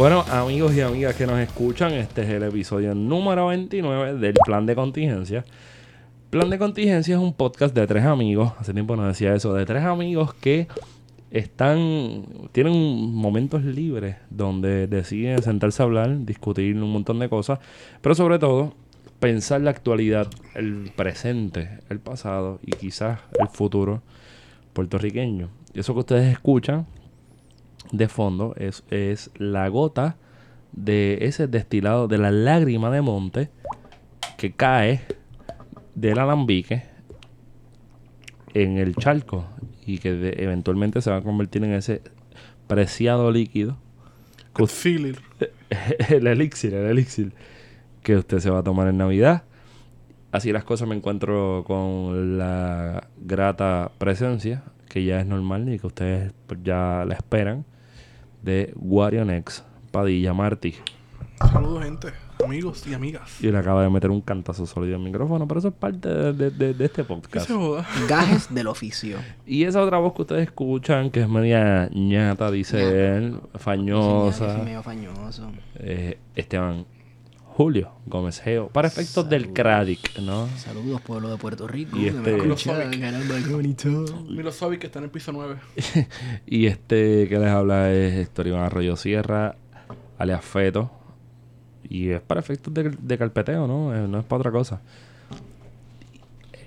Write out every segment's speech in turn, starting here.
Bueno, amigos y amigas que nos escuchan, este es el episodio número 29 del Plan de Contingencia. Plan de Contingencia es un podcast de tres amigos, hace tiempo no decía eso, de tres amigos que están, tienen momentos libres donde deciden sentarse a hablar, discutir un montón de cosas, pero sobre todo pensar la actualidad, el presente, el pasado y quizás el futuro puertorriqueño. Y eso que ustedes escuchan de fondo es, es la gota de ese destilado de la lágrima de monte que cae del alambique en el charco y que de- eventualmente se va a convertir en ese preciado líquido. El elixir, el elixir que usted se va a tomar en Navidad. Así las cosas me encuentro con la grata presencia, que ya es normal y que ustedes ya la esperan, de Warionex Padilla Martí. Saludos, gente. Amigos y amigas. Y le acaba de meter un cantazo sólido al micrófono, pero eso es parte de, de- de- de este ¿Qué podcast. se joda? Gajes del oficio. Y esa otra voz que ustedes escuchan, que es media ñata, dice Ñata. él, fañosa, Sí, medio fañoso. eh, Esteban Julio Gómez Geo, para efectos del. Cradic, ¿no? Saludos, pueblo de Puerto Rico. Y este- Milosovic. que está en el piso 9. Y este que les habla es Héctor Iván Arroyo Sierra, alias Feto. Y es para efectos de, de carpeteo, ¿no? Eh, no es para otra cosa.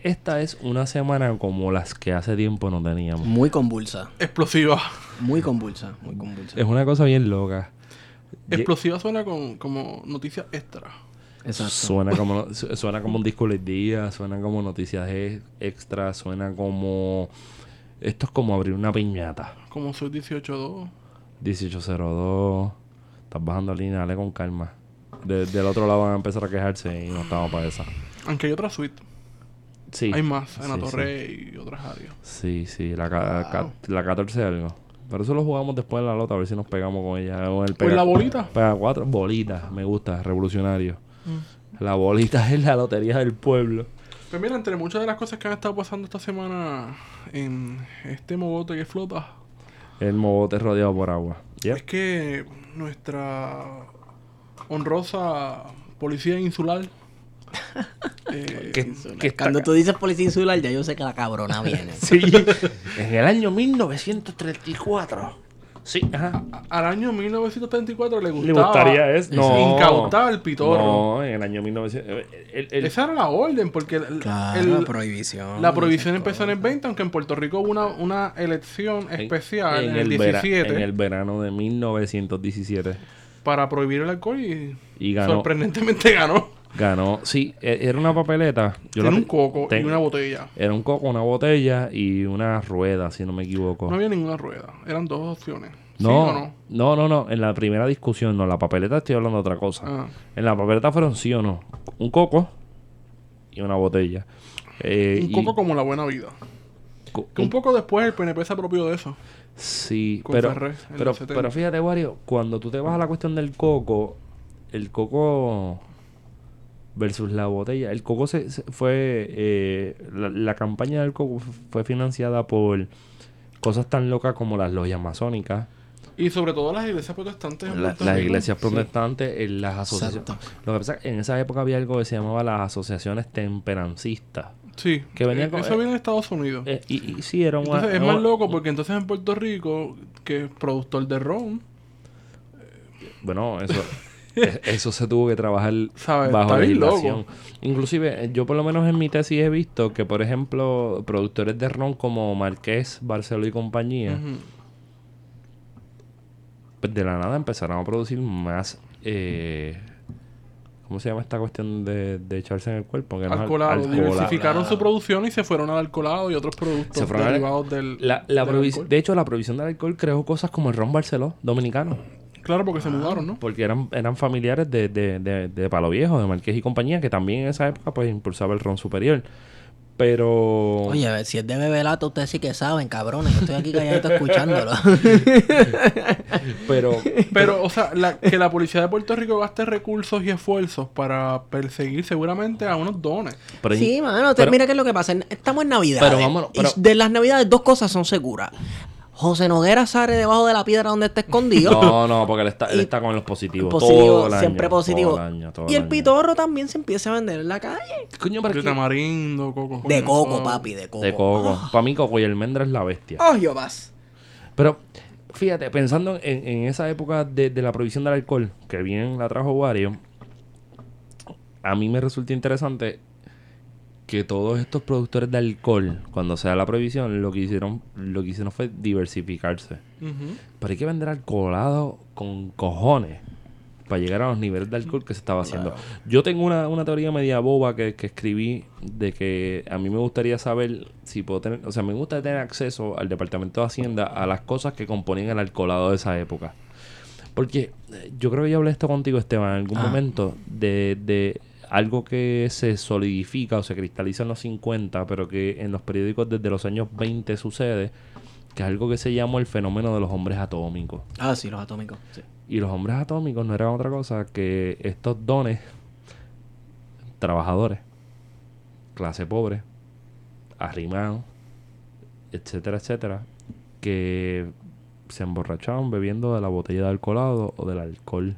Esta es una semana como las que hace tiempo no teníamos. Muy convulsa. Explosiva. Muy convulsa. Muy convulsa. Es una cosa bien loca. Explosiva suena con, como noticia extra. Exacto. Suena como, su- suena como un disco del día, suena como noticias e- extra, suena como... Esto es como abrir una piñata. Como soy 18-2. 1802. Estás bajando línea, dale con calma. De- del otro lado van a empezar a quejarse y no estamos para esa. Aunque hay otra suite. Sí. Hay más en la Sí, torre y otras áreas. Sí, sí, la, Wow. ca- la 14 algo. Pero eso lo jugamos después en la lota, a ver si nos pegamos con ella. Con el Pues pega- la bolita. Pega cuatro bolitas, me gusta, revolucionario. Mm. La bolita es la lotería del pueblo. Pues mira, entre muchas de las cosas que han estado pasando esta semana en este mogote que flota, El mogote rodeado por agua. Yep. es que nuestra honrosa policía insular. eh, ¿Qué- Insular. qué está Cuando tú dices policía insular, ya yo sé que la cabrona viene. Sí, en el año 1934. Sí, ajá. a- al año 1934 le gustaba Le gustaría es no incautar el pitorro. No, en el año 1900 el- el- Esa era la orden, porque el- Claro, el- la prohibición. la prohibición empezó en el cosas. 20, aunque en Puerto Rico hubo una, una elección en- especial en, el vera- 17 en el verano de 1917 para prohibir el alcohol y, y ganó sorprendentemente ganó. Ganó. Sí, e- era una papeleta. Yo la un coco y una botella. Era un coco, una botella y una rueda, si no me equivoco. No había ninguna rueda. Eran dos opciones. ¿Sí No, o no? no, no, no. En la primera discusión, no. La papeleta estoy hablando de otra cosa. Ah. En la papeleta fueron sí o no. Un coco y una botella. Eh, Un y- poco como la buena vida. co- Que un poco después el PNP se apropió de eso. Sí, con pero, Ferrer pero, los 70. pero fíjate, Wario, cuando tú te vas a la cuestión del coco, el coco versus la botella, el coco se, se- fue, eh, la, la campaña del coco fue financiada por cosas tan locas como las logias masónicas, Y sobre todo las iglesias protestantes. en la- las Rico. iglesias Sí. protestantes, eh, las asociaciones. Exacto. Lo que pasa es que en esa época había algo que se llamaba las asociaciones temperancistas. Sí. Que venía Eh, con- Eso viene de Estados Unidos. Eh, y, y sí, era una... Entonces es más loco porque entonces en Puerto Rico, que es productor de ron, Bueno, eso, eso se tuvo que trabajar ¿Sabes? bajo legislación. Inclusive, eh, yo por lo menos en mi tesis he visto que, por ejemplo, productores de ron como Marqués, Barceló y compañía, pues de la nada empezaron a producir más... Eh, ¿Cómo se llama esta cuestión de, de echarse en el cuerpo? Que no alcoholado, alcohola- diversificaron su producción y se fueron al alcoholado y otros productos Se al- derivados del, La, la del prohibi- alcohol. de hecho, la prohibición del alcohol creó cosas como el ron Barceló dominicano. Claro, porque se mudaron, ¿no? Porque eran, eran familiares de, de, de, de Palo Viejo, de Marqués y compañía, que también en esa época pues impulsaba el ron superior. Pero... Oye, a ver, si es de bebelato, ustedes sí que saben, cabrones. Yo estoy aquí calladito escuchándolo. Pero... Pero, o sea, la- que la policía de Puerto Rico gaste recursos y esfuerzos para perseguir seguramente a unos dones. pero sí, mano, te- pero- mira qué es lo que pasa. Estamos en Navidad. Pero vámonos, pero- de las Navidades, dos cosas son seguras. José Noguera sale debajo de la piedra donde está escondido. No, no, porque él está, él Y- está con los positivos. positivo, todo el año, siempre positivo. todo el año, todo y el año. pitorro también se empieza a vender en la calle. Coño, pero De tamarindo, coco. De coco, papi, de coco. De coco. Para mí, Coco y almendra es la bestia. Oh, yo vas. Pero fíjate, pensando en, en esa época de, de la prohibición del alcohol, que bien la trajo Wario, a mí me resulta interesante que todos estos productores de alcohol, cuando se da la prohibición, lo que hicieron, lo que hicieron fue diversificarse. Ujú. Pero hay que vender alcoholado con cojones para llegar a los niveles de alcohol que se estaba haciendo. Yo tengo una, una teoría media boba que, que escribí de que a mí me gustaría saber si puedo tener, o sea, me gusta tener acceso al Departamento de Hacienda a las cosas que componían el alcoholado de esa época. Porque eh, yo creo que yo hablé esto contigo, Esteban, en algún Ah. momento de, de algo que se solidifica o se cristaliza en los 50, pero que en los periódicos desde los años 20 sucede, que es algo que se llamó el fenómeno de los hombres atómicos. Ah, sí, los atómicos. Sí. Y los hombres atómicos no eran otra cosa que estos dones trabajadores, clase pobre, arrimados, etcétera, etcétera, que se emborrachaban bebiendo de la botella de alcoholado o del alcohol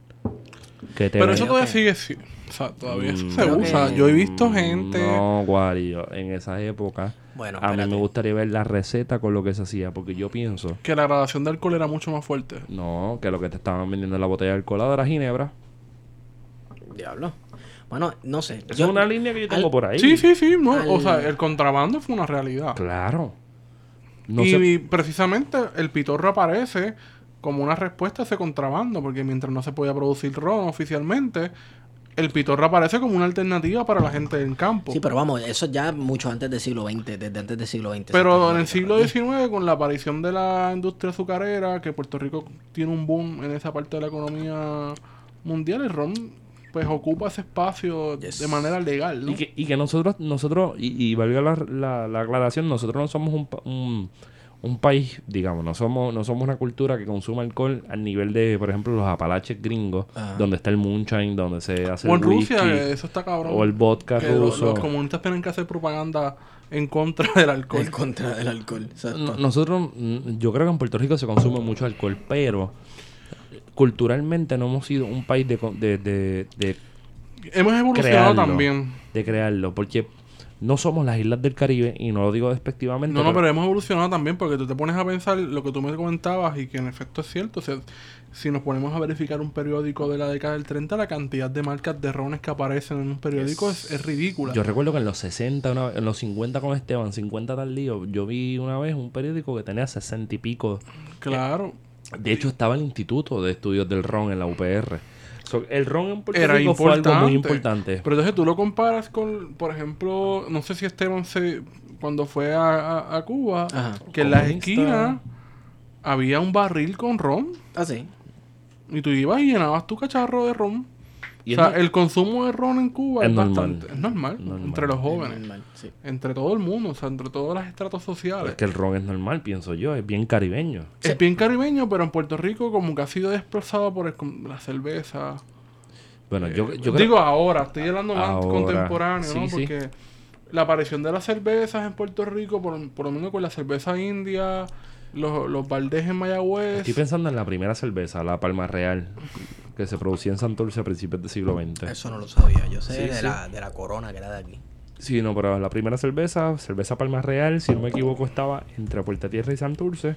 que te Pero eso todavía sigue sí. O sea, todavía eso Mm, se usa. que- Yo he visto gente. No, Guario, en esa época Bueno, a mí me gustaría ver la receta con lo que se hacía, porque yo pienso, Que la gradación de alcohol era mucho más fuerte. no, que lo que te estaban vendiendo en la botella de alcoholado era ginebra. Diablo. Bueno, no sé. Yo- es una línea que yo tengo al- por ahí. Sí, sí, sí. No, O sea, el contrabando fue una realidad. Claro. No y, y precisamente el pitorro aparece como una respuesta a ese contrabando, porque mientras no se podía producir ron oficialmente, el pitorro aparece como una alternativa para la gente del campo. Sí, pero vamos, eso ya mucho antes del siglo XX, desde antes del siglo XX. Pero en el siglo XIX, con la aparición de la industria azucarera, que Puerto Rico tiene un boom en esa parte de la economía mundial, el ron pues ocupa ese espacio Yes. de manera legal, ¿no? Y que, y que nosotros, nosotros y, y valga la, la- la aclaración, nosotros no somos un, pa- un, un país, digamos, no somos, no somos una cultura que consuma alcohol al nivel de, por ejemplo, los apalaches gringos, Ajá. donde está el moonshine, donde se hace o en el whisky, Rusia, eso está cabrón. o el vodka que lo- los comunistas tienen que hacer propaganda en contra del alcohol. En contra del alcohol. No- Nosotros, yo creo que en Puerto Rico se consume mucho alcohol, pero culturalmente no hemos sido un país de, de, de, de Hemos evolucionado crearlo, también. de crearlo, porque no somos las islas del Caribe, y no lo digo despectivamente. No, no, pero- pero hemos evolucionado también porque tú te pones a pensar lo que tú me comentabas y que en efecto es cierto. O sea, si nos ponemos a verificar un periódico de la década del 30, la cantidad de marcas de rones que aparecen en un periódico es, es ridícula. Yo recuerdo que en los 60, una en los 50 con Esteban, 50 tal día, yo vi una vez un periódico que tenía 60 y pico. claro. De hecho, estaba el Instituto de Estudios del Ron en la UPR. So, el ron en Puerto Era Rico fue algo muy importante. Pero entonces tú lo comparas con, por ejemplo, no sé si Esteban se, cuando fue a, a- a Cuba, Ajá. que en las esquinas había un barril con ron Ah, sí. y tú ibas y llenabas tu cacharro de ron. Y o sea, no- el consumo de ron en Cuba Es es, normal. bastante, es normal, Normal. entre los jóvenes, Normal, sí. entre todo el mundo, o sea, entre todos los estratos sociales. es que el ron es normal, pienso yo, es bien caribeño. Es bien caribeño, pero en Puerto Rico como que ha sido desplazado por el- la cerveza. Bueno, yo, yo creo- Digo ahora, estoy hablando más Ahora, contemporáneo, ¿no? sí, sí. Porque la aparición de las cervezas en Puerto Rico, por, por lo menos con la cerveza india, los, los Valdés en Mayagüez. estoy pensando en la primera cerveza, la Palma Real, que se producía en Santurce a principios del siglo XX. Eso no lo sabía. Yo sé Sí, de, sí. La, de la corona que era de aquí. Sí, no, pero la primera cerveza, cerveza Palma Real, si no me equivoco, estaba entre Puerta Tierra y Santurce.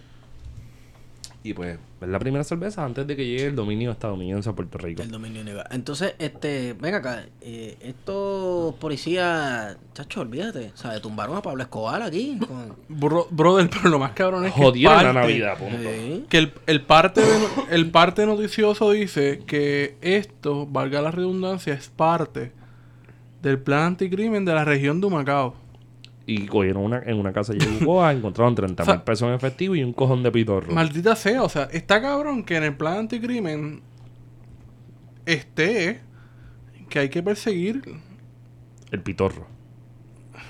Y pues, es la primera cerveza antes de que llegue el dominio estadounidense a Puerto Rico. El dominio. Entonces, este, ven acá, eh, estos policías, chacho, olvídate, ¿sabes? Tumbaron a Pablo Escobar aquí. Con... Bro- brother, pero lo más cabrón es que. La Navidad, punto. Sí. Que el, el parte de- el parte noticioso dice que esto, valga la redundancia, es parte del plan anticrimen de la región de Humacao. Y cogieron una, en una casa de Yabucoa, encontraron 30 O sea, mil pesos en efectivo y un cojón de pitorro. Maldita sea, o sea, está cabrón que en el plan anticrimen esté que hay que perseguir El pitorro.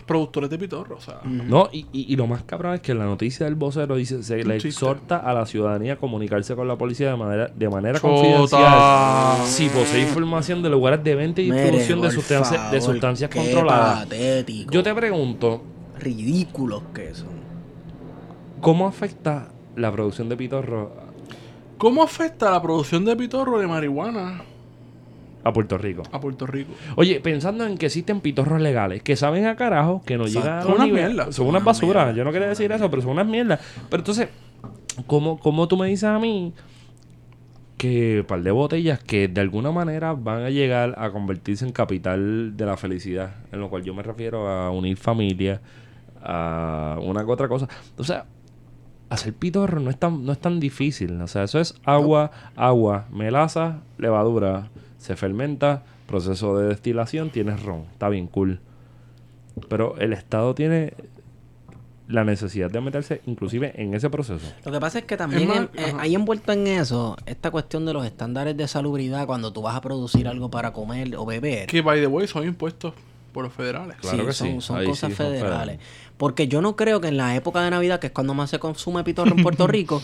Productores de pitorro, o sea. No, y, y- y lo más cabrón es que la noticia del vocero dice se le chiste. exhorta a la ciudadanía a comunicarse con la policía de manera, de manera Chota. confidencial si posee información de lugares de venta y distribución de, por sustancias de sustancias qué controladas. patético. Yo te pregunto, Ridículos que son. ¿cómo afecta la producción de pitorro ¿Cómo afecta la producción de pitorro de marihuana a Puerto Rico? a Puerto Rico? Oye, pensando en que existen pitorros legales que saben a carajo, que no llegan a Son unas mierdas. Son unas basuras. Yo no quería decir eso, pero son unas mierdas. Pero entonces, ¿cómo, cómo tú me dices a mí que un par de botellas que de alguna manera van a llegar a convertirse en capital de la felicidad? En lo cual yo me refiero a unir familia, a una que otra cosa. O sea, hacer pitorro no es tan, no es tan difícil. O sea, eso es agua, agua, melaza, levadura. Se fermenta, proceso de destilación, tienes ron. Está bien, cool. Pero el Estado tiene la necesidad de meterse inclusive en ese proceso. Lo que pasa es que también Es más, en- eh, hay envuelto en eso esta cuestión de los estándares de salubridad cuando tú vas a producir algo para comer o beber. Que, by the way, son impuestos por los federales. Claro que son, sí, son cosas sí son federales. Porque yo no creo que en la época de Navidad, que es cuando más se consume pitorro en Puerto Rico,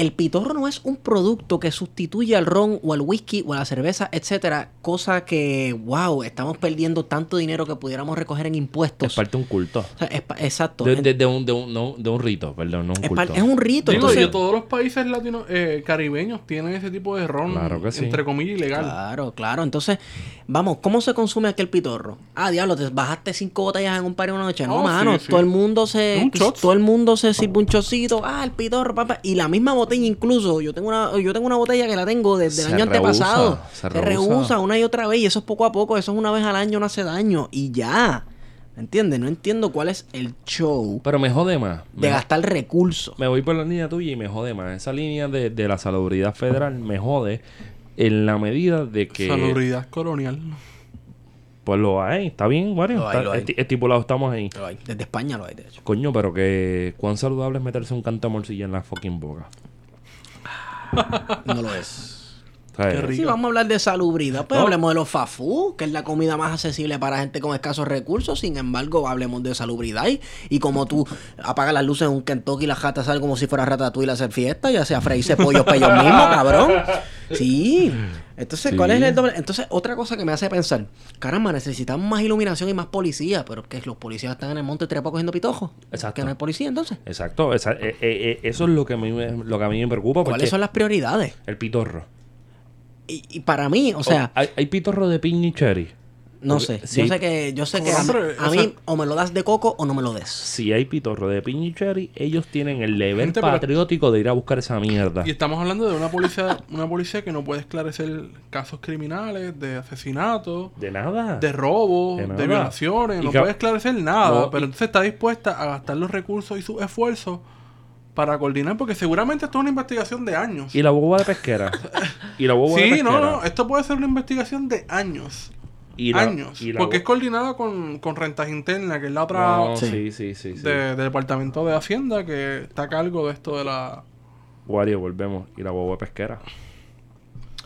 el pitorro no es un producto que sustituye al ron o al whisky o a la cerveza, etcétera. Cosa que, wow, estamos perdiendo tanto dinero que pudiéramos recoger en Es impuestos. parte de un culto. O sea, es pa- exacto. De, En- de- de un, de, un, no, de un rito, perdón, no un es, culto. es un rito. Digo, entonces- y todos los países latinos, eh, caribeños tienen ese tipo de ron, Claro que sí. entre comillas, ilegal. Claro, claro. Entonces, vamos, ¿cómo se consume aquel pitorro? Ah, diablo, te bajaste cinco botellas en un par de una noche. No, Oh, mano, sí, sí. todo el mundo se Un shot. todo el mundo se sirve un chocito, ah, el pitorro, papá, y la misma botella incluso, yo tengo una yo tengo una botella que la tengo desde el año rehúsa, antepasado. se Se, rehúsa. una y otra vez y eso es poco a poco, eso es una vez al año, no hace daño y ya. ¿Me entiendes? No entiendo cuál es el show Pero me jode más. de Me, gastar recursos. me voy por la línea tuya y me jode más. Esa línea de, de la salubridad federal me jode en la medida de que... Salubridad colonial. Pues lo hay, está bien, Mario. Lo hay, está- lo hay. esti- estipulado estamos ahí. Lo hay, Desde España lo hay, de hecho. Coño, pero que... ¿Cuán saludable es meterse un canto de morcilla en la fucking boca? No lo es. ¿Sabes? Qué rico. Si vamos a hablar de salubridad, pues No. hablemos de los fafú, que es la comida más accesible para gente con escasos recursos. Sin embargo, hablemos de salubridad y, y como tú apagas las luces en un Kentucky y las jatas salen como si fuera ratatouille a hacer fiesta, ya sea freírse pollos para ellos mismos, cabrón. Sí. Entonces, ¿cuál Sí. es el doble? Entonces, otra cosa que me hace pensar, caramba, necesitamos más iluminación y más policía, pero que los policías están en el monte trepa cogiendo pitojos. Exacto. Que no hay policía entonces. Exacto, esa- eh, eh, eh, eso es lo que, a mí me, lo que a mí me preocupa. ¿Cuáles son las prioridades? El pitorro. Y, y para mí, o sea, hay, hay pitorro de piña y cherry. No Porque sé, sí. yo sé que, yo sé que a, a o mí sea- o me lo das de coco o no me lo des. Si hay pitorro de piña y cherry, ellos tienen el deber Gente, pero- patriótico de ir a buscar esa mierda. Y estamos hablando de una policía, una policía que no puede esclarecer casos criminales, de asesinato, De nada. de robo, De violaciones, Y no puede esclarecer nada, No, pero entonces está dispuesta a gastar los recursos y sus esfuerzos para coordinar, porque seguramente esto es una investigación de años. Y la boba de pesquera. y la boba de Sí, pesquera. no, no, esto puede ser una investigación de años. Y la- años. y la porque es coordinada con, con rentas internas, que es la otra No, Sí. sí, sí, sí. sí. de- del Departamento de Hacienda que está a cargo de esto de la... Wario, volvemos. Y la boba de pesquera.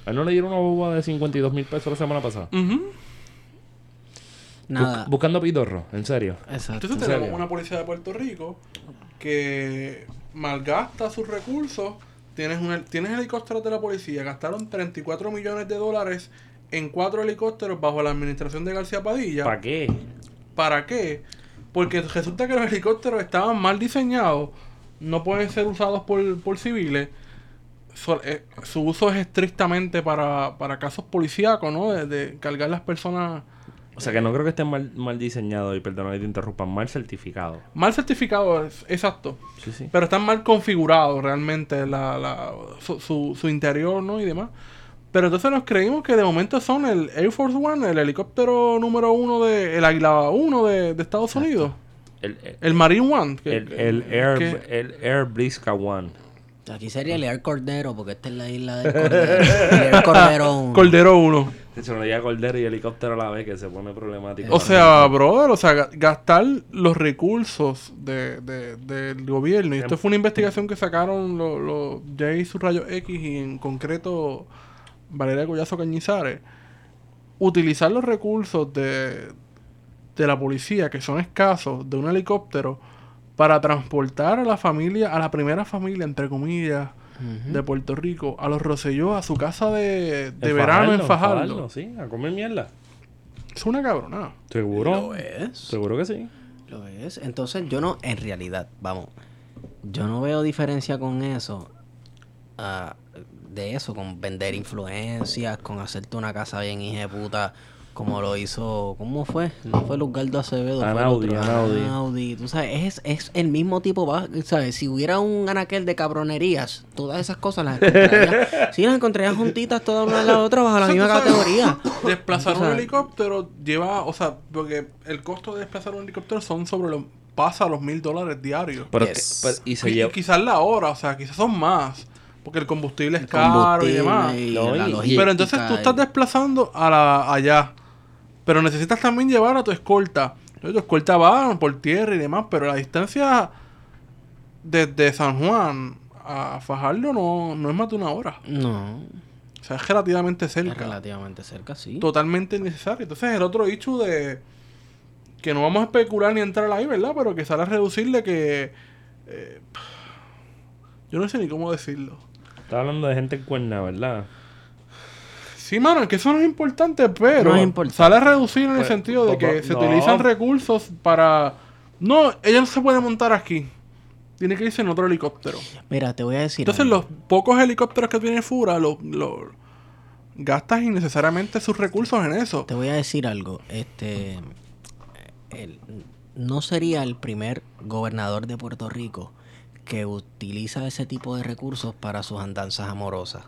¿A él no le dieron una boba de 52 mil pesos la semana pasada? Nada. Bu- buscando pitorro, en serio. Exacto. Entonces ¿En tenemos serio? una policía de Puerto Rico que malgasta sus recursos. Tienes, un, tienes helicópteros de la policía. Gastaron 34 millones de dólares en cuatro helicópteros bajo la administración de García Padilla. ¿Para qué? ¿Para qué? Porque resulta que los helicópteros estaban mal diseñados. No pueden ser usados por, por civiles. So- eh, su uso es estrictamente para, para casos policíacos, ¿no? De, de cargar las personas O sea, que no creo que estén mal, mal diseñados y perdona que te interrumpan, mal certificados. mal certificados, exacto. Sí, sí. Pero están mal configurados realmente la, la, su, su, su interior, ¿no? Y demás. Pero entonces nos creímos que de momento son el Air Force One, el helicóptero número uno de... El Águila 1 de, de Estados Unidos. El, el, El Marine One. que- el, el Air, que- el Air One. Aquí sería Air Cordero, porque esta es la isla del Cordero. Air Cordero. Cordero 1. Se me diga cordero y helicóptero a la vez que se pone problemático. O sea, brother, o sea, ga- gastar los recursos de, de- del gobierno. Y esto fue una investigación que sacaron los los J sus rayos X y en concreto Valeria Collazo Cañizares. Utilizar los recursos de, de la policía, que son escasos, de un helicóptero, para transportar a la familia, a la primera familia, entre comillas, de Puerto Rico, a los Rosselló, a su casa de, de verano en Fajardo. Sí, a comer mierda. Es una cabronada. ¿Seguro? Lo es. Seguro que sí. Lo es. Entonces yo no, en realidad, vamos, yo no veo diferencia con eso. ah, de eso, con vender influencias, con hacerte una casa bien hija de puta, como lo hizo, ¿cómo fue? No fue Luzgardo Acevedo, fue Anaudi, otro, Anaudi. Anaudi. Tú sabes, es, es el mismo tipo, ¿sabes? Si hubiera un anaquel de cabronerías, todas esas cosas las encontrarías, sí, las encontrarías juntitas todas una a la otra bajo la misma categoría. Desplazar un helicóptero lleva, o sea, porque el costo de desplazar un helicóptero son sobre los, pasa a los mil dólares diarios. Pero, Yes. pero- y se Y, lleva. quizás la hora, o sea, quizás son más, porque el combustible es caro y demás. y No, la y- logística Pero entonces tú estás desplazando a la, allá, pero necesitas también llevar a tu escolta. Tu escolta va por tierra y demás, pero la distancia desde San Juan a Fajardo no, no es más de una hora. No, O sea, es relativamente es cerca. relativamente cerca, sí. totalmente innecesario. Entonces, el otro issue de que no vamos a especular ni entrar ahí, ¿verdad? Pero que sale a reducirle que. eh, yo no sé ni cómo decirlo. Está hablando de gente en cuerna, ¿verdad? Sí, mano, es que eso no es importante, pero No es importante. sale a reducir en el Pues, sentido de que se no. utilizan recursos para. No, ella no se puede montar aquí. Tiene que irse en otro helicóptero. Mira, te voy a decir. Entonces, algo. los pocos helicópteros que tiene Fura, los los- gastas innecesariamente sus recursos en eso. Te voy a decir algo. Este. el- no sería el primer gobernador de Puerto Rico que utiliza ese tipo de recursos para sus andanzas amorosas.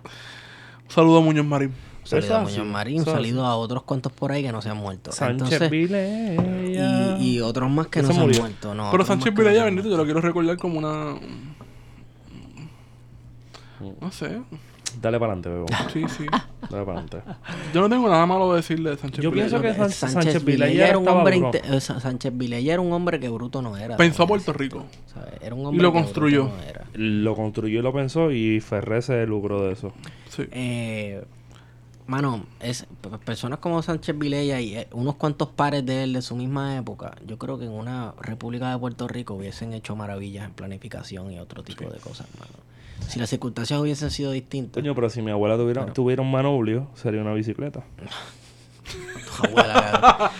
Un saludo a Muñoz Marín. Saludo Eso a Muñoz Marín, saludo a otros cuantos por ahí que no se han muerto. Sánchez Entonces, Vilella. y, y otros más que no se han muerto. No, Pero Sánchez no Vilella, han bendito, yo lo quiero recordar como una. No sé. Dale para adelante, bebo. Sí, sí. Dale para adelante. Yo no tengo nada malo de decirle de Sánchez Yo Vilella. pienso que San- Sánchez, Vilella era un hombre eh, Sánchez Vilella era un hombre que bruto no era. Pensó a Puerto. Rico. ¿Sabes? Era un hombre lo que construyó. bruto no era. Lo construyó y lo pensó y Ferré se lucró de eso. Sí. Eh, mano, es, personas como Sánchez Vilella y eh, unos cuantos pares de él de su misma época, yo creo que en una República de Puerto Rico hubiesen hecho maravillas en planificación y otro tipo de cosas, mano. Si las circunstancias hubiesen sido distintas. Coño, pero si mi abuela tuviera, tuviera un manubrio, sería una bicicleta. abuela,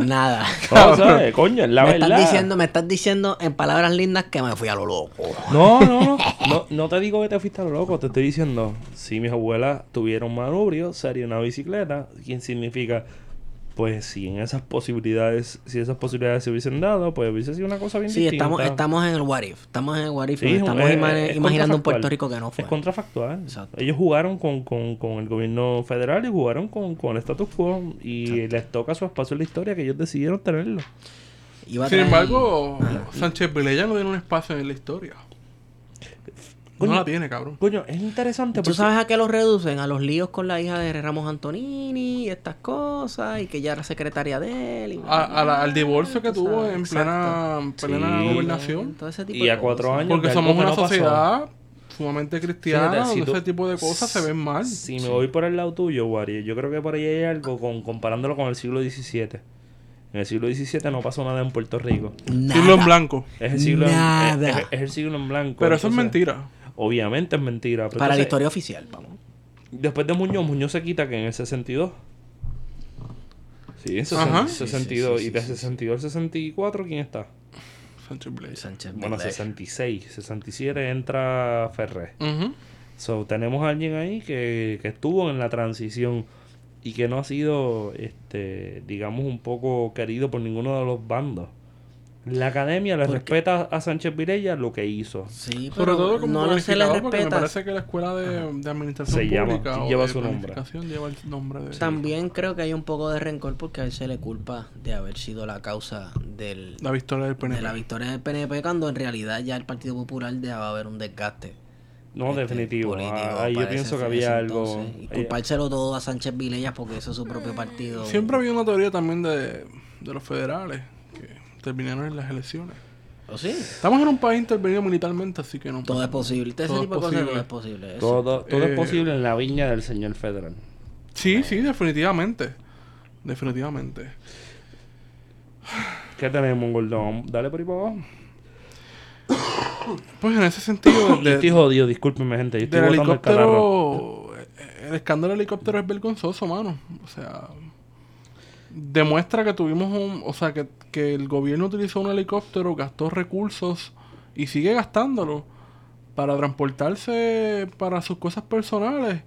nada. No, ¿sabes? Coño, es la me verdad. estás diciendo, me estás diciendo en palabras lindas que me fui a lo loco. No, no, no, no. No te digo que te fuiste a lo loco. Te estoy diciendo, si mis abuelas tuvieran un manubrio, sería una bicicleta. ¿Quién significa? Pues si en esas posibilidades, si esas posibilidades se hubiesen dado, pues hubiese sido una cosa bien Sí, distinta. estamos, estamos en el what if. Estamos en el what if. Sí, estamos es- ima- es imaginando un. Puerto Rico que no fue. Es contrafactual. Exacto. Ellos jugaron con, con, con el gobierno federal y jugaron con, con el status quo. Y les toca su espacio en la historia que ellos decidieron tenerlo. Iba Sin traer- embargo, Sánchez Vilella no tiene un espacio en la historia. Coño. No la tiene, cabrón. Coño, es interesante ¿Tú porque... sabes a qué los reducen? A los líos con la hija de Ramos Antonini y estas cosas, y que ya era secretaria de él. y- A- a la- al divorcio que tuvo sabes, en exacto. plena, plena Sí. gobernación. Todo ese tipo Y de a cuatro cosas. años Porque somos una no pasó. sociedad sumamente cristiana, Fíjate, si donde tú- ese tipo de cosas se ven mal. Si me voy por el lado tuyo, Wari, yo creo que por ahí hay algo con, comparándolo con el siglo XVII. En el siglo XVII no pasó nada en Puerto Rico. Nada. Siglo en blanco. Es el siglo, en, Nada. es, es- es el siglo en blanco. Pero eso es mentira. Obviamente es mentira. pero Para la entonces, historia oficial, vamos. Después de Muñoz, Muñoz se quita que en el 62. Sí, en Ajá. 60, 62. y de 62 al 64, ¿quién está? Sánchez Vilella. Sánchez Bueno, Vilella. 66. 67 entra Ferré. Ujú. So, tenemos a alguien ahí que, que estuvo en la transición y que no ha sido, este, digamos, un poco querido por ninguno de los bandos. La academia le respeta a Sánchez Virella lo que hizo. Sí, Sobre pero todo como no se le porque me respeta. parece que la escuela de, de administración Se llama, pública o lleva de su nombre. lleva el nombre de También creo que hay un poco de rencor porque a él se le culpa de haber sido la causa del, la victoria del PNP. de la victoria del PNP cuando en realidad ya el Partido Popular dejaba haber un desgaste No, este, definitivo. político Ah, ahí yo pienso que había algo. entonces. Y culpárselo todo a Sánchez Vilellas porque eso es su propio partido. Siempre había una teoría también de, de los federales que intervinieron en las elecciones. ¿O sí? Estamos en un país intervenido militarmente, así que no. Todo es posible. Ese Todo es tipo de cosas posible. todo es posible. eso. todo todo Eh, es posible en la viña del señor federal. Sí, sí, definitivamente. Definitivamente. ¿Qué tenemos, Gordón? Dale por ahí para abajo. Pues en ese sentido, Yo de- estoy jodido, discúlpenme, gente. Yo estoy del botando el helicóptero, el escándalo del helicóptero es vergonzoso, mano. O sea, demuestra que tuvimos un, o sea, que, que el gobierno utilizó un helicóptero, gastó recursos y sigue gastándolo para transportarse para sus cosas personales.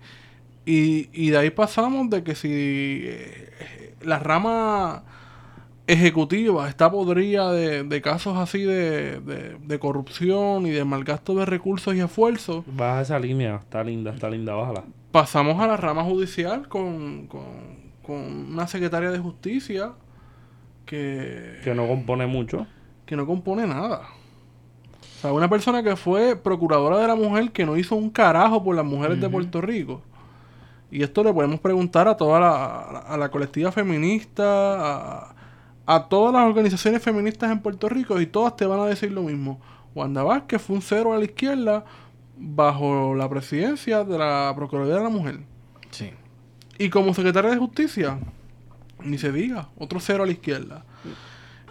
Y, y de ahí pasamos de que si eh, la rama ejecutiva está podrida de, de casos así de, de, de corrupción y de malgasto de recursos y esfuerzos, Baja esa línea. Está linda, está linda, bájala. pasamos a la rama judicial con, con, con una secretaria de justicia que, Que no compone mucho. que no compone nada. O sea, una persona que fue procuradora de la mujer que no hizo un carajo por las mujeres de Puerto Rico. Y esto le podemos preguntar a toda la, a la colectiva feminista, a, a todas las organizaciones feministas en Puerto Rico y todas te van a decir lo mismo. Wanda Vázquez fue un cero a la izquierda bajo la presidencia de la Procuraduría de la Mujer. Sí. Y como secretaria de justicia, ni se diga, otro cero a la izquierda.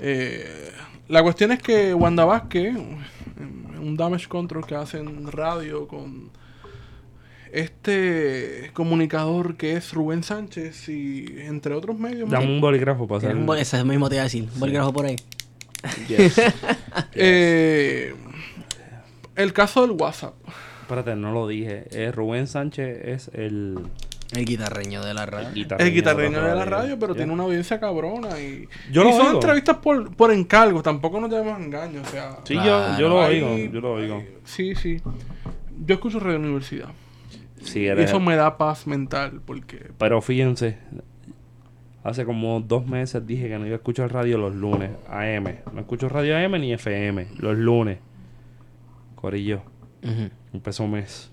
Eh, la cuestión es que Wanda Vázquez, un damage control que hace en radio con este comunicador que es Rubén Sánchez y entre otros medios. Dame un bolígrafo para hacer. bol- Ese mismo te iba a decir. Un bolígrafo por ahí. Yes. Eh, el caso del WhatsApp. Espérate, no lo dije. Eh, Rubén Sánchez es el El guitarreño de la radio. El guitarreño de la radio, pero tiene una audiencia cabrona. Y, Yo y lo son oigo. entrevistas por, por encargo, tampoco nos llevamos engaño. O sea, Sí, yo, Claro. yo lo Ahí- oigo. Yo lo oigo. ahí- sí, sí. Yo escucho Radio Universidad. Sí, Y eso me da paz mental porque... Pero fíjense, hace como dos meses dije que no iba a escuchar radio los lunes, AM. No escucho radio AM ni FM, los lunes. Corillo, Ujú. empezó un mes.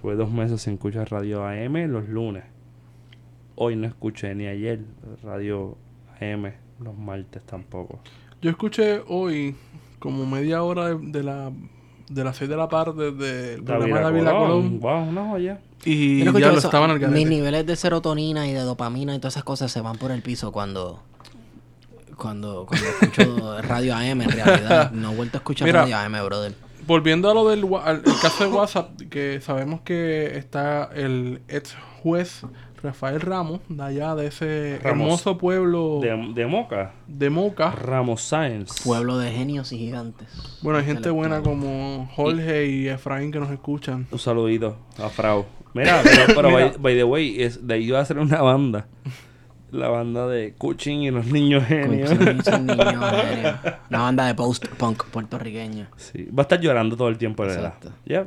Tuve dos meses sin escuchar radio AM los lunes. Hoy no escuché ni ayer radio AM, los martes tampoco. Yo escuché hoy como media hora de, de la de las 6 de la tarde del programa de Dávila Colón. Wow, una joya. Y Yo no escucho ya lo eso. estaban al. Mis niveles de serotonina y de dopamina y todas esas cosas se van por el piso cuando cuando, cuando escucho radio AM en realidad. No he vuelto a escuchar Mira. radio AM, brother. Volviendo a lo del al- el caso de WhatsApp, que sabemos que está el ex juez Rafael Ramos, de allá de ese Ramos. hermoso pueblo de, De, de Moca, Moca. Ramos Sáenz. Pueblo de genios y gigantes. Bueno, hay gente Intelectual. buena como Jorge y Efraín que nos escuchan. Un saludito a Frau. Mira, pero, pero Mira. by, by the way, es, de ahí va a ser una banda. La banda de Cuchín y los niños genios. Niños. Una banda de post-punk puertorriqueña. Sí, va a estar llorando todo el tiempo, ¿verdad? Ya.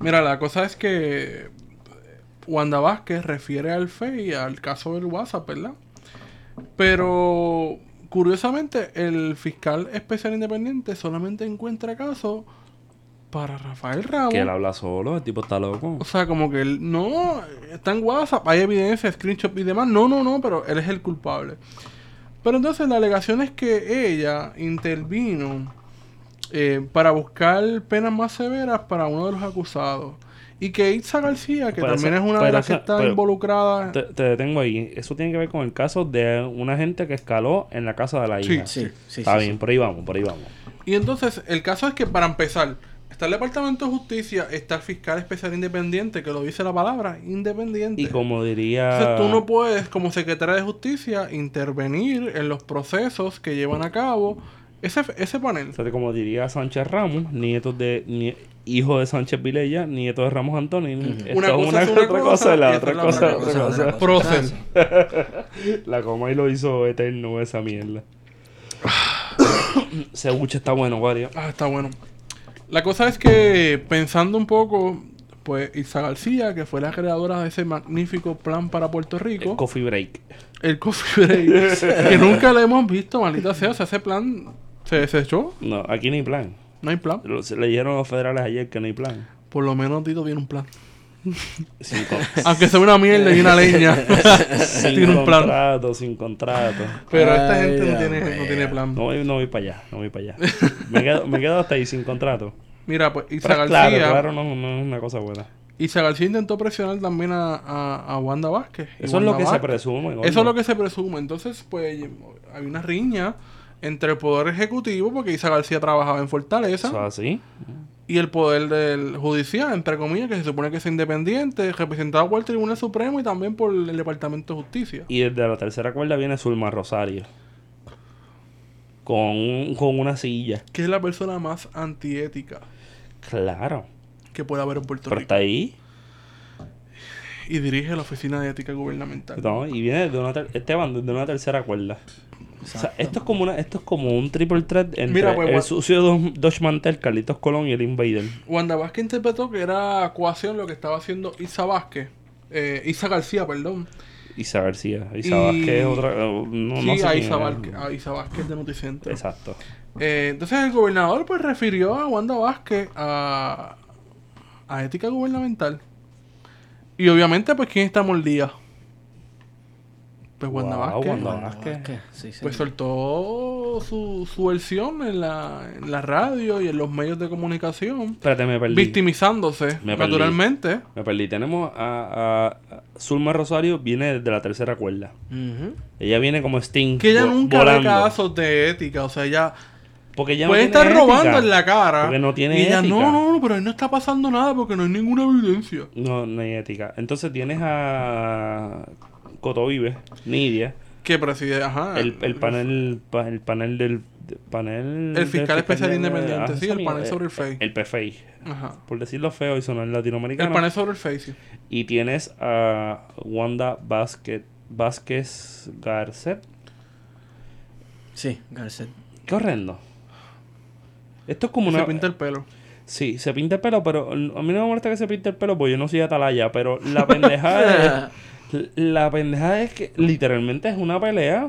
Mira, la cosa es que Wanda Vázquez refiere al FEI, al caso del WhatsApp, ¿verdad? Pero curiosamente, el fiscal especial independiente solamente encuentra caso para Rafael Ramos. Que él habla solo, el tipo está loco. O sea, como que él no está en WhatsApp, hay evidencia, screenshot y demás. No, no, no, pero él es el culpable. Pero entonces la alegación es que ella intervino eh, para buscar penas más severas para uno de los acusados. Y que Itza García, que Pero también es una de las que está involucrada. Te, te detengo ahí. Eso tiene que ver con el caso de una gente que escaló en la casa de la Sí, hija. Sí, sí, Está sí, bien, por ahí vamos, por ahí vamos. Y entonces, el caso es que para empezar, está el Departamento de Justicia, está el fiscal especial independiente, que lo dice la palabra, independiente. Y como diría... Entonces tú no puedes, como secretaria de justicia, intervenir en los procesos que llevan a cabo ese, ese panel. O sea, como diría Sánchez Ramos, nietos de... nie- hijo de Sánchez Vilella, nieto de Ramos Antonini. Esto Una es cosa una, es una otra cosa la otra es cosa, otra otra cosa. Prócer. La coma y lo hizo eterno esa mierda. Ese buche está bueno, Wario. Ah, está bueno. La cosa es que, pensando un poco, pues Isa García, que fue la creadora de ese magnífico plan para Puerto Rico, Coffee break. el Coffee Break, que nunca lo hemos visto, maldita sea, o sea, ese plan se desechó, No, aquí no hay plan. no hay plan. Le dijeron a los federales ayer que no hay plan. Por lo menos Tito tiene un plan. Aunque sea una mierda y una leña. sin tiene un plan. contrato, sin contrato. Pero esta gente no tiene, no tiene plan. No voy, no voy para allá, no voy para allá. Me quedo, me quedo hasta ahí sin contrato. Mira, pues Isa Pero García. claro, claro, no, no es una cosa buena. Isa García intentó presionar también a, a, a Wanda Vázquez. Eso es lo que se presume. gordo. Eso es lo que se presume. Entonces, pues, hay una riña entre el poder ejecutivo, porque Isa García trabajaba en Fortaleza, Eso es así. Y el poder del judicial, entre comillas, que se supone que es independiente, representado por el Tribunal Supremo y también por el Departamento de Justicia. Y desde la tercera cuerda viene Zulma Rosario. Con, con una silla. Que es la persona más antiética Claro. que puede haber en Puerto Pero Rico. está ahí. Y dirige la Oficina de Ética Gubernamental. No, y viene de una ter- Esteban, desde una tercera cuerda. O sea, esto es como una, esto es como un triple threat entre Mira, pues, el sucio Do- Dodge Mantel, Carlitos Colón y el Invader. Wanda Vázquez interpretó que era coacción lo que estaba haciendo Isa Vázquez. Eh, Isa García, perdón. Isa García. Isa Y- Vázquez es otra. No, sí, no sé a, Isa es. Vázquez, a Isa Vázquez de Noticentro. Exacto. Eh, entonces el gobernador pues refirió a Wanda Vázquez a, a ética gubernamental. Y obviamente pues quién está mordida. Pues Wanda Wow, Vázquez. Wanda Wanda Vázquez. Vázquez, sí, sí. Pues soltó su, su versión en la, en la radio y en los medios de comunicación. Espérate, me perdí. Victimizándose, Me perdí. naturalmente. Me perdí. Tenemos a, a- a Zulma Rosario, viene desde la tercera cuerda. Ujú. Ella viene como Sting. Que ella nunca volando. ve casos de ética. O sea, ella Porque ella puede no tiene estar robando ética. en la cara. Porque no tiene y ella, ética. no, no, no, pero ahí no está pasando nada porque no hay ninguna evidencia. No, no hay ética. Entonces tienes a Coto Vive, Nidia, Que preside, ajá. el, el panel pa- el panel del de- panel El fiscal especial de- independiente, ah, sí, el panel sobre el eh, FEI. El PFI. Ajá. Por decirlo feo y sonar El latinoamericano. panel sobre el Face. sí. Y tienes a Wanda Vázquez, Vázquez Garcet. Sí, Garcet. Qué horrendo. Esto es como Se una... pinta el pelo. Sí, se pinta el pelo, pero a mí no me molesta que se pinte el pelo porque yo no soy atalaya, pero la pendejada la pendejada es que literalmente es una pelea,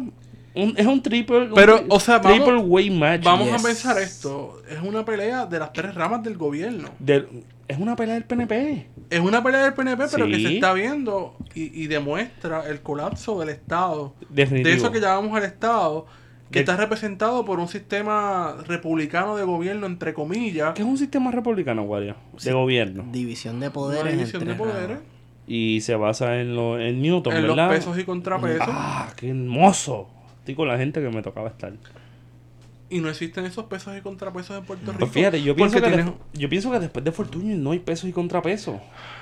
un- es un triple, Pero, o sea, vamos- way match. Vamos Yes. a pensar esto. Es una pelea de las tres ramas del gobierno. Del- es una pelea del PNP. Es una pelea del PNP, pero que se está viendo y, y demuestra el colapso del Estado. Definitivo. De eso que llamamos el Estado, que De- está representado por un sistema republicano de gobierno, entre comillas, ¿Qué es un sistema republicano, Wario? De gobierno. División de una poderes. división de poderes, ramas. Y se basa en, lo, en Newton, en los ¿verdad? pesos y contrapesos, Ah, qué hermoso. Estoy con la gente que me tocaba estar. y no existen esos pesos y contrapesos en Puerto Rico. Pues fíjate, yo pienso, que tienes- yo pienso que después de Fortunio no hay pesos y contrapesos.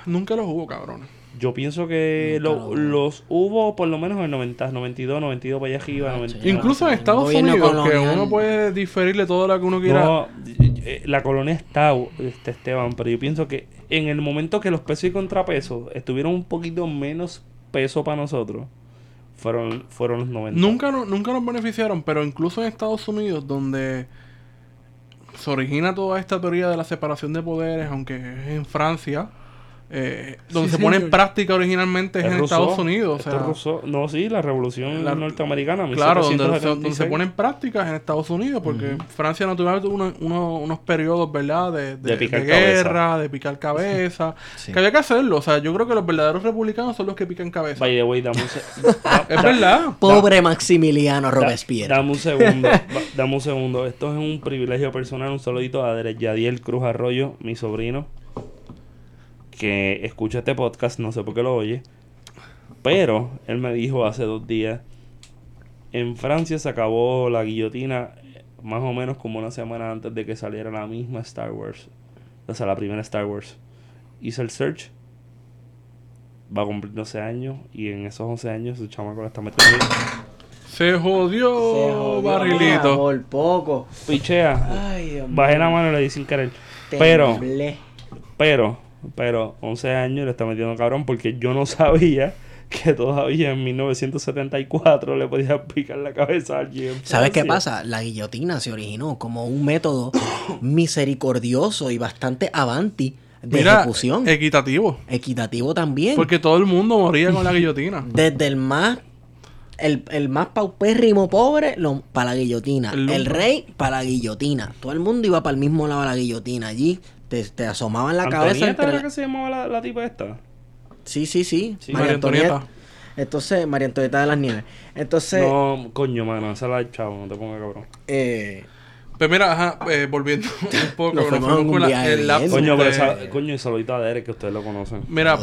Nunca los hubo, cabrones. Yo pienso que lo- los hubo por lo menos en el 90, 92, 92 para allá arriba. Ah, 90. sí. Incluso en Estados Unidos, que colonial. uno puede diferirle todo lo que uno quiera. No, eh, la colonia está, este, Esteban, pero yo pienso que en el momento que los pesos y contrapesos estuvieron un poquito menos peso para nosotros, fueron, fueron los 90. Nunca, no- nunca nos beneficiaron, pero incluso en Estados Unidos, donde se origina toda esta teoría de la separación de poderes, aunque es en Francia, eh, donde Sí, se pone sí, en práctica originalmente es, en Rousseau, Estados Unidos. O esto sea, es Rousseau. no, sí, la revolución La- norteamericana. claro, donde, se- 1776. donde se pone en práctica es en Estados Unidos, porque Francia naturalmente tuvo uno- uno- unos periodos, ¿verdad? De, de- De picar de cabeza. guerra, de picar cabeza. Sí. Que había que hacerlo. O sea, yo creo que los verdaderos republicanos son los que pican cabeza. By the way, dame un, se- da- Es da- verdad. Pobre Maximiliano da- Robespierre. dame un segundo. va- dame un segundo. Esto es un privilegio personal. Un saludito a Yadiel Cruz Arroyo, mi sobrino, que escucha este podcast. No sé por qué lo oye. Pero él me dijo hace dos días: en Francia se acabó la guillotina eh, más o menos como una semana antes de que saliera la misma Star Wars. O sea, la primera Star Wars. Hice el search. Va a cumplir 12 años. Y en esos 11 años su chamaco la está metiendo. Se jodió, barrilito. Por poco. Pichea. Ay, Dios Bajé la mano y le di sin querer. Temblé. pero, pero, 11 años le está metiendo cabrón porque yo no sabía que todavía en 1974 le podía picar la cabeza a alguien. en ¿Sabes qué pasa? La guillotina se originó como un método misericordioso y bastante avanti de Mira, ejecución. equitativo. Equitativo también. Porque todo el mundo moría con la guillotina. Desde el más el, el más paupérrimo pobre para la guillotina. El El, rey para la guillotina. Todo el mundo iba para el mismo lado de la guillotina. Allí te, te asomaban la cabeza ¿Antonieta entre era la- que se llamaba la, la tipa esta? Sí, sí, sí. Sí. María Antonieta. Entonces, María Antonieta de las Nieves. Entonces, No, coño, mano, esa la chavo, no te pongas cabrón. eh, Pues mira, ajá, eh, volviendo un poco, Nos fuimos con la- el Coño, pero de- esa, coño, y saludito a Derek, que ustedes lo conocen. Mira,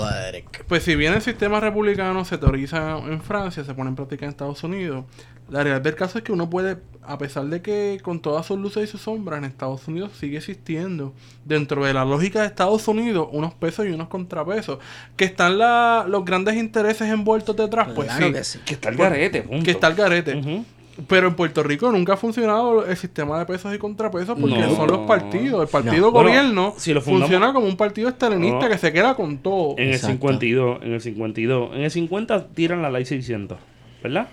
pues si bien el sistema republicano se teoriza en Francia, se pone en práctica en Estados Unidos, la realidad del caso es que uno puede, a pesar de que con todas sus luces y sus sombras en Estados Unidos sigue existiendo, dentro de la lógica de Estados Unidos, unos pesos y unos contrapesos. Que están la- los grandes intereses envueltos detrás, pues claro sí. que sí. Que está el garete, punto. Que está el garete. Pero en Puerto Rico nunca ha funcionado el sistema de pesos y contrapesos porque No. son los partidos. El partido No. Bueno, gobierno si lo fundamos- funciona como un partido estalinista No. que se queda con todo. En el Exacto. 52, en el 52. En el 50 tiran la ley 600, ¿verdad?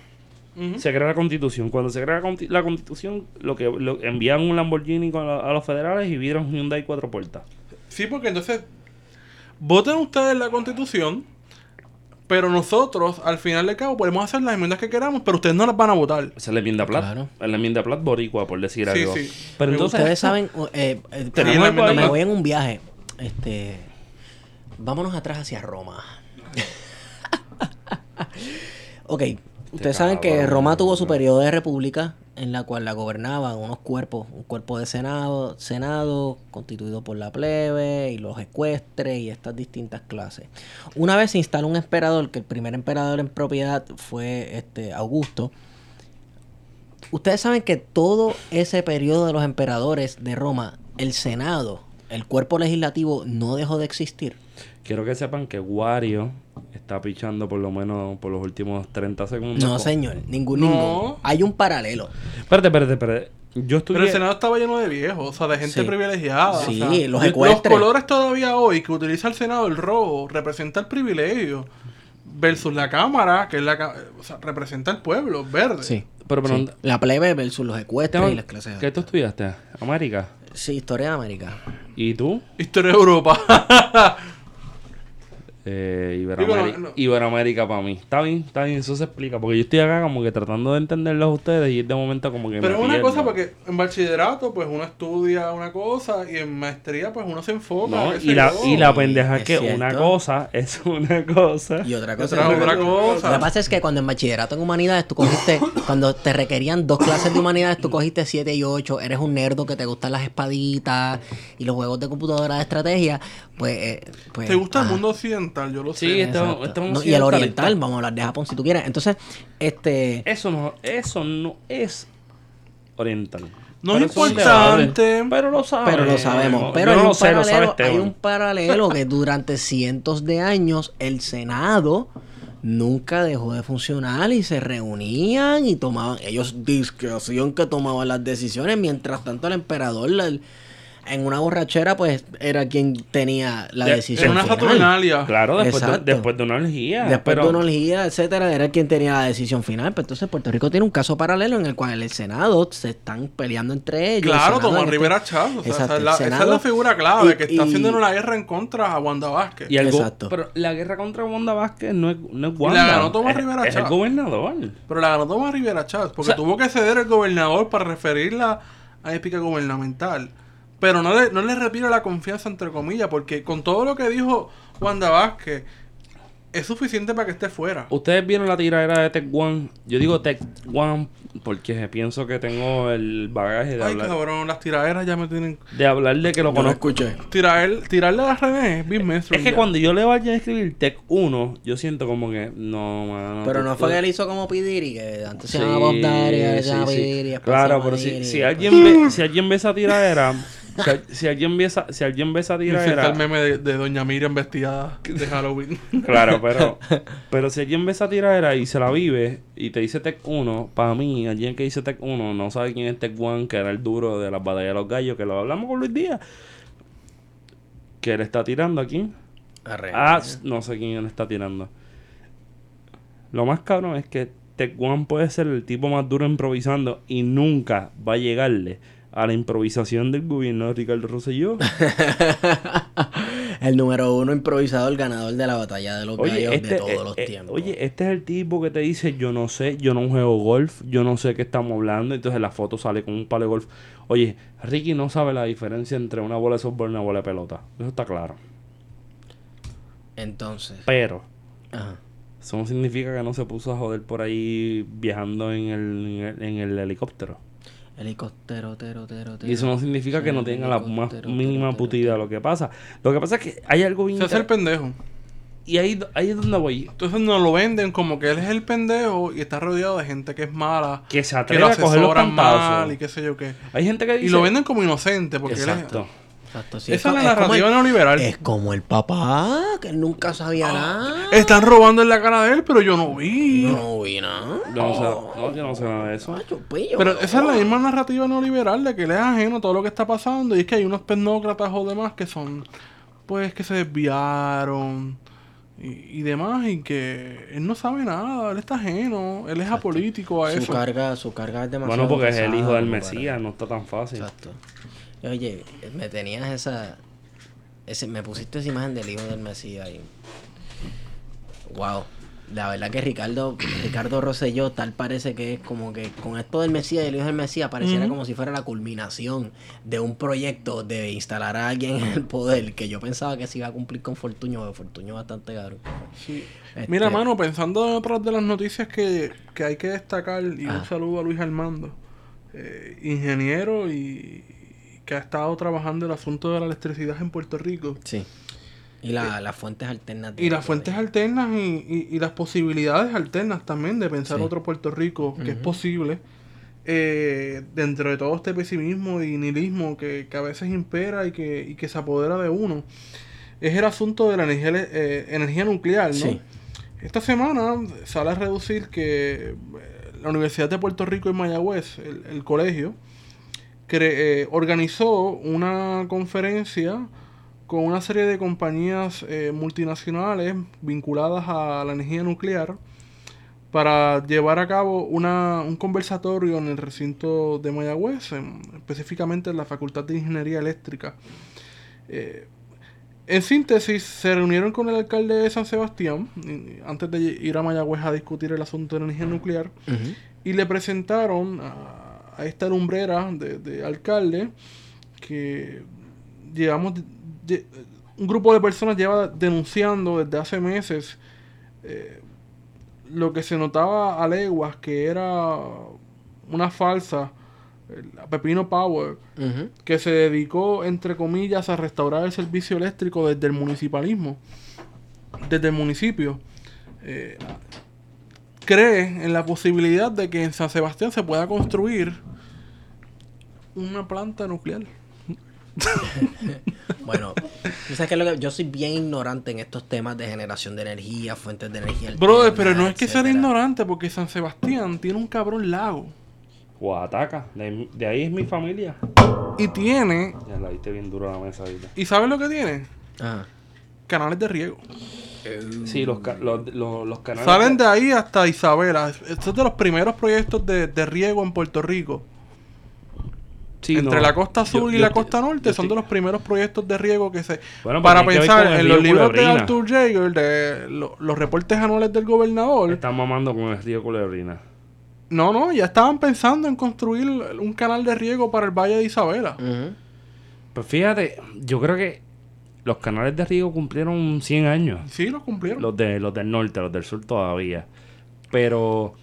Se crea la constitución. Cuando se crea la, constitución, lo que lo, envían un Lamborghini con la- a los federales y vieron un Hyundai cuatro puertas. Sí, porque entonces voten ustedes la constitución, pero nosotros al final de cabo podemos hacer las enmiendas que queramos, pero ustedes no las van a votar. Esa es la enmienda Plat. Claro. Es la enmienda Plat boricua, por decir Sí, algo. sí. Pero entonces... ustedes saben, eh, eh, algo me voy en un viaje. Este, vámonos atrás hacia Roma. ok, ustedes saben que cabrón. Roma tuvo su periodo de república en la cual la gobernaban unos cuerpos, un cuerpo de senado, senado constituido por la plebe y los ecuestres y estas distintas clases. Una vez se instaló un emperador, que el primer emperador en propiedad fue este Augusto. Ustedes saben que todo ese periodo de los emperadores de Roma, el Senado, el cuerpo legislativo, no dejó de existir. Quiero que sepan que Wario está pichando por lo menos por los últimos 30 segundos. No, señor, ningún, No. ningún. Hay un paralelo. Espérate, espérate, espérate. Yo estuve... Pero el Senado estaba lleno de viejos, o sea, de gente Sí. privilegiada. Sí, o sea, los Los ecuestres. colores todavía hoy que utiliza el Senado, el rojo, representa el privilegio. Versus la Cámara, que es la o sea, representa el pueblo, verde. Sí. Pero, pero, sí. La plebe versus los ecuestres Tengo- y las clases ¿Qué tú estudiaste? América. Sí, historia de América. ¿Y tú? Historia de Europa. Eh, Iberoamérica, Digo, no, no. Iberoamérica para mí. Está bien, está bien, eso se explica. Porque yo estoy acá como que tratando de entenderlos a ustedes y de momento como que Pero es una pierdo. cosa porque en bachillerato pues uno estudia una cosa y en maestría pues uno se enfoca. No, y la, y la pendeja es que cierto. una cosa es una cosa. Y otra Y cosa. otra, es- otra Lo que cosa. pasa es que cuando en bachillerato en humanidades tú cogiste, cuando te requerían dos clases de humanidades, tú cogiste 7 y 8, eres un nerdo que te gustan las espaditas y los juegos de computadora de estrategia, pues... eh, pues ¿Te gusta el mundo occidental? Yo lo Sí, sé. es No, y el oriental, vamos a hablar de Japón si tú quieres. Entonces, este... Eso no, eso no es oriental. No Pero es importante. Pero lo sabemos. Pero lo sabemos. Pero hay, no un sé, paralelo, hay Esteban. un paralelo que durante cientos de años el Senado nunca dejó de funcionar y se reunían y tomaban, ellos discusión que tomaban las decisiones, mientras tanto el emperador la- el- en una borrachera pues era quien tenía la De- decisión. En una final. Saturnalia. Claro, después de, después de una orgía. Después pero, de una orgía, etcétera, era quien tenía la decisión final. Pero entonces Puerto Rico tiene un caso paralelo en el cual el Senado se están peleando entre ellos. Claro, El en este- Rivera Chávez. O sea, Exacto, esa, es la, el esa es Senado- la figura clave y- que está y- haciendo una guerra en contra a Wanda Vázquez. Y algo, Exacto. Pero la guerra contra Wanda Vázquez no es, no es la Wanda. ganó Tomás es, Rivera es el Chávez. gobernador. Pero la ganó Tomás Rivera Chávez porque O sea- tuvo que ceder el gobernador para referirla a épica gubernamental. Pero no le, no le retira la confianza, entre comillas, porque con todo lo que dijo Wanda Vázquez, es suficiente para que esté fuera. Ustedes vieron la tiradera de Tech One. Yo digo Tech One porque pienso que tengo el bagaje de Ay, hablar, cabrón, las tiraderas ya me tienen... de hablar de que lo conozco. escuché. Tirar, tirarle a la René es bien Es que ya. cuando yo le vaya a escribir Tech 1, yo siento como que no, mano. Pero no fue que él hizo como Pidiri, que antes se Sí, llamaba Bob Daddy, se sí, llama sí. Pidiri, después se Claro, pero si, si alguien ve, si alguien ve esa tiradera, si, si alguien ve esa, si alguien ve esa tiradera, el meme de, de Doña Miriam vestida de Halloween. claro, pero, pero si alguien ve esa tiradera y se la vive y te dice Tech 1, para mí, alguien que dice Tech 1 no sabe quién es Tech 1, que era el duro de las batallas de los gallos, que lo hablamos con Luis Díaz. Que él está tirando aquí. Arre. Ah, no sé quién está tirando. Lo más cabrón es que Tech One puede ser el tipo más duro improvisando y nunca va a llegarle a la improvisación del gobierno de Ricardo Rosselló. El número uno improvisado, el ganador de la batalla de los gallos este, de todos eh, los eh, tiempos. oye, este es el tipo que te dice, yo no sé, yo no juego golf, yo no sé qué estamos hablando, entonces la foto sale con un palo de golf. Oye, Ricky no sabe la diferencia entre una bola de softball y una bola de pelota. Eso está claro. Entonces, Pero, ajá. eso no significa que no se puso a joder por ahí viajando en el, en el, en el helicóptero. Helicóptero, tero, tero, tero. Y eso no significa que no tenga la más mínima de lo que pasa. Lo que pasa es que hay algo bien... Se hace el pendejo. Y ahí, ahí es donde voy. Entonces nos lo venden como que él es el pendejo y está rodeado de gente que es mala. Que se Que atreve lo a coger los mal y qué sé yo qué. Hay gente que dice... Y lo venden como inocente porque él es- Exacto. Exacto, sí. Esa es la como narrativa el- neoliberal. Es como el papá, que él nunca sabía nada. Están robando en la cara de él, pero yo no vi. Yo no vi nada. Yo no, sé, no, yo no sé nada de eso. Pillo, Pero esa es la misma narrativa neoliberal de que él es ajeno a todo lo que está pasando. Y es que hay unos tecnócratas o demás que son, pues, que se desviaron y, y demás. Y que él no sabe nada, él está ajeno, él es apolítico a Su eso. carga, su carga es demasiado Bueno, porque es el hijo del Mesías, no está tan fácil. Exacto. Oye, me tenías esa... Ese, me pusiste esa imagen del hijo del Mesías ahí. Wow. La verdad que Ricardo, Ricardo Rosselló tal parece que es como que con esto del Mesías y el hijo del Mesías pareciera como si fuera la culminación de un proyecto de instalar a alguien en el poder que yo pensaba que se iba a cumplir con Fortuño, porque Fortuño bastante cabrón. Sí. Este- Mira, mano, pensando en otras de las noticias que, que hay que destacar, y un saludo a Luis Armando, eh, ingeniero y que ha estado trabajando el asunto de la electricidad en Puerto Rico. Sí. Y la- las fuentes alternativas. Eh, Y las fuentes alternas y, y- y las posibilidades alternas también de pensar Sí. otro Puerto Rico que es posible eh, dentro de todo este pesimismo y nihilismo que, que a veces impera y que, y que se apodera de uno. Es el asunto de la energía, eh, energía nuclear, ¿no? Sí. Esta semana sale a reducir que eh, la Universidad de Puerto Rico en Mayagüez, el, el colegio, eh, organizó una conferencia con una serie de compañías eh, multinacionales vinculadas a la energía nuclear para llevar a cabo una, un conversatorio en el recinto de Mayagüez, en- específicamente en la Facultad de Ingeniería Eléctrica. Eh, en síntesis, se reunieron con el alcalde de San Sebastián, antes de ir a Mayagüez a discutir el asunto de la energía nuclear, y le presentaron a, a esta lumbrera de, de alcalde que llevamos de- un grupo de personas lleva denunciando desde hace meses eh, lo que se notaba a leguas que era una falsa Pepino Power que se dedicó entre comillas a restaurar el servicio eléctrico desde el municipalismo desde el municipio. Eh, cree en la posibilidad de que en San Sebastián se pueda construir una planta nuclear. Bueno, tú sabes que, lo que yo soy bien ignorante en estos temas de generación de energía, fuentes de energía. Brother, pero no es que ser etcétera. ignorante, porque San Sebastián tiene un cabrón lago. Oaxaca, de, de ahí es mi familia. Y tiene, Ya la diste bien duro a la mesa ahorita. ¿y sabes lo que tiene? Ajá. Canales de riego. Sí, los, ca- los, los, los canales. Salen de ahí hasta Isabela. Estos es de los primeros proyectos de, de riego en Puerto Rico. Sí, Entre no. la costa Yo- sur y yo la costa norte yo son estoy- de los primeros proyectos de riego que se... Bueno, para pues pensar en los libros de. Arthur Jaeger, de lo- los reportes anuales del gobernador, Están mamando con el río Culebrina. no, no, ya estaban pensando en construir un canal de riego para el Valle de Isabela. Pues fíjate, yo creo que los canales de riego cumplieron 100 años. Sí, lo cumplieron. Los, de, los del norte, los del sur todavía. Pero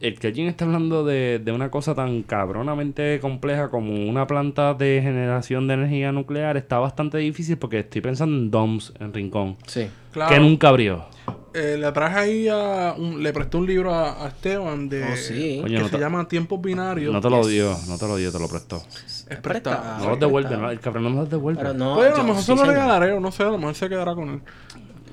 el que alguien está hablando de, de una cosa tan cabronamente compleja como una planta de generación de energía nuclear está bastante difícil porque estoy pensando en DOMS en Rincón, Sí. Claro. que nunca abrió. Eh, le traje ahí a un- le presté un libro a, a Esteban de Oh, sí. que Coño, no se te- llama Tiempos Binarios. No te lo dio, no te lo dio, te lo prestó. Es Presta. prestado. No los devuelve, no, el cabrón no los devuelve. Pero no. Pues a lo mejor sí, se lo regalaré o no sé, a lo mejor se quedará con él.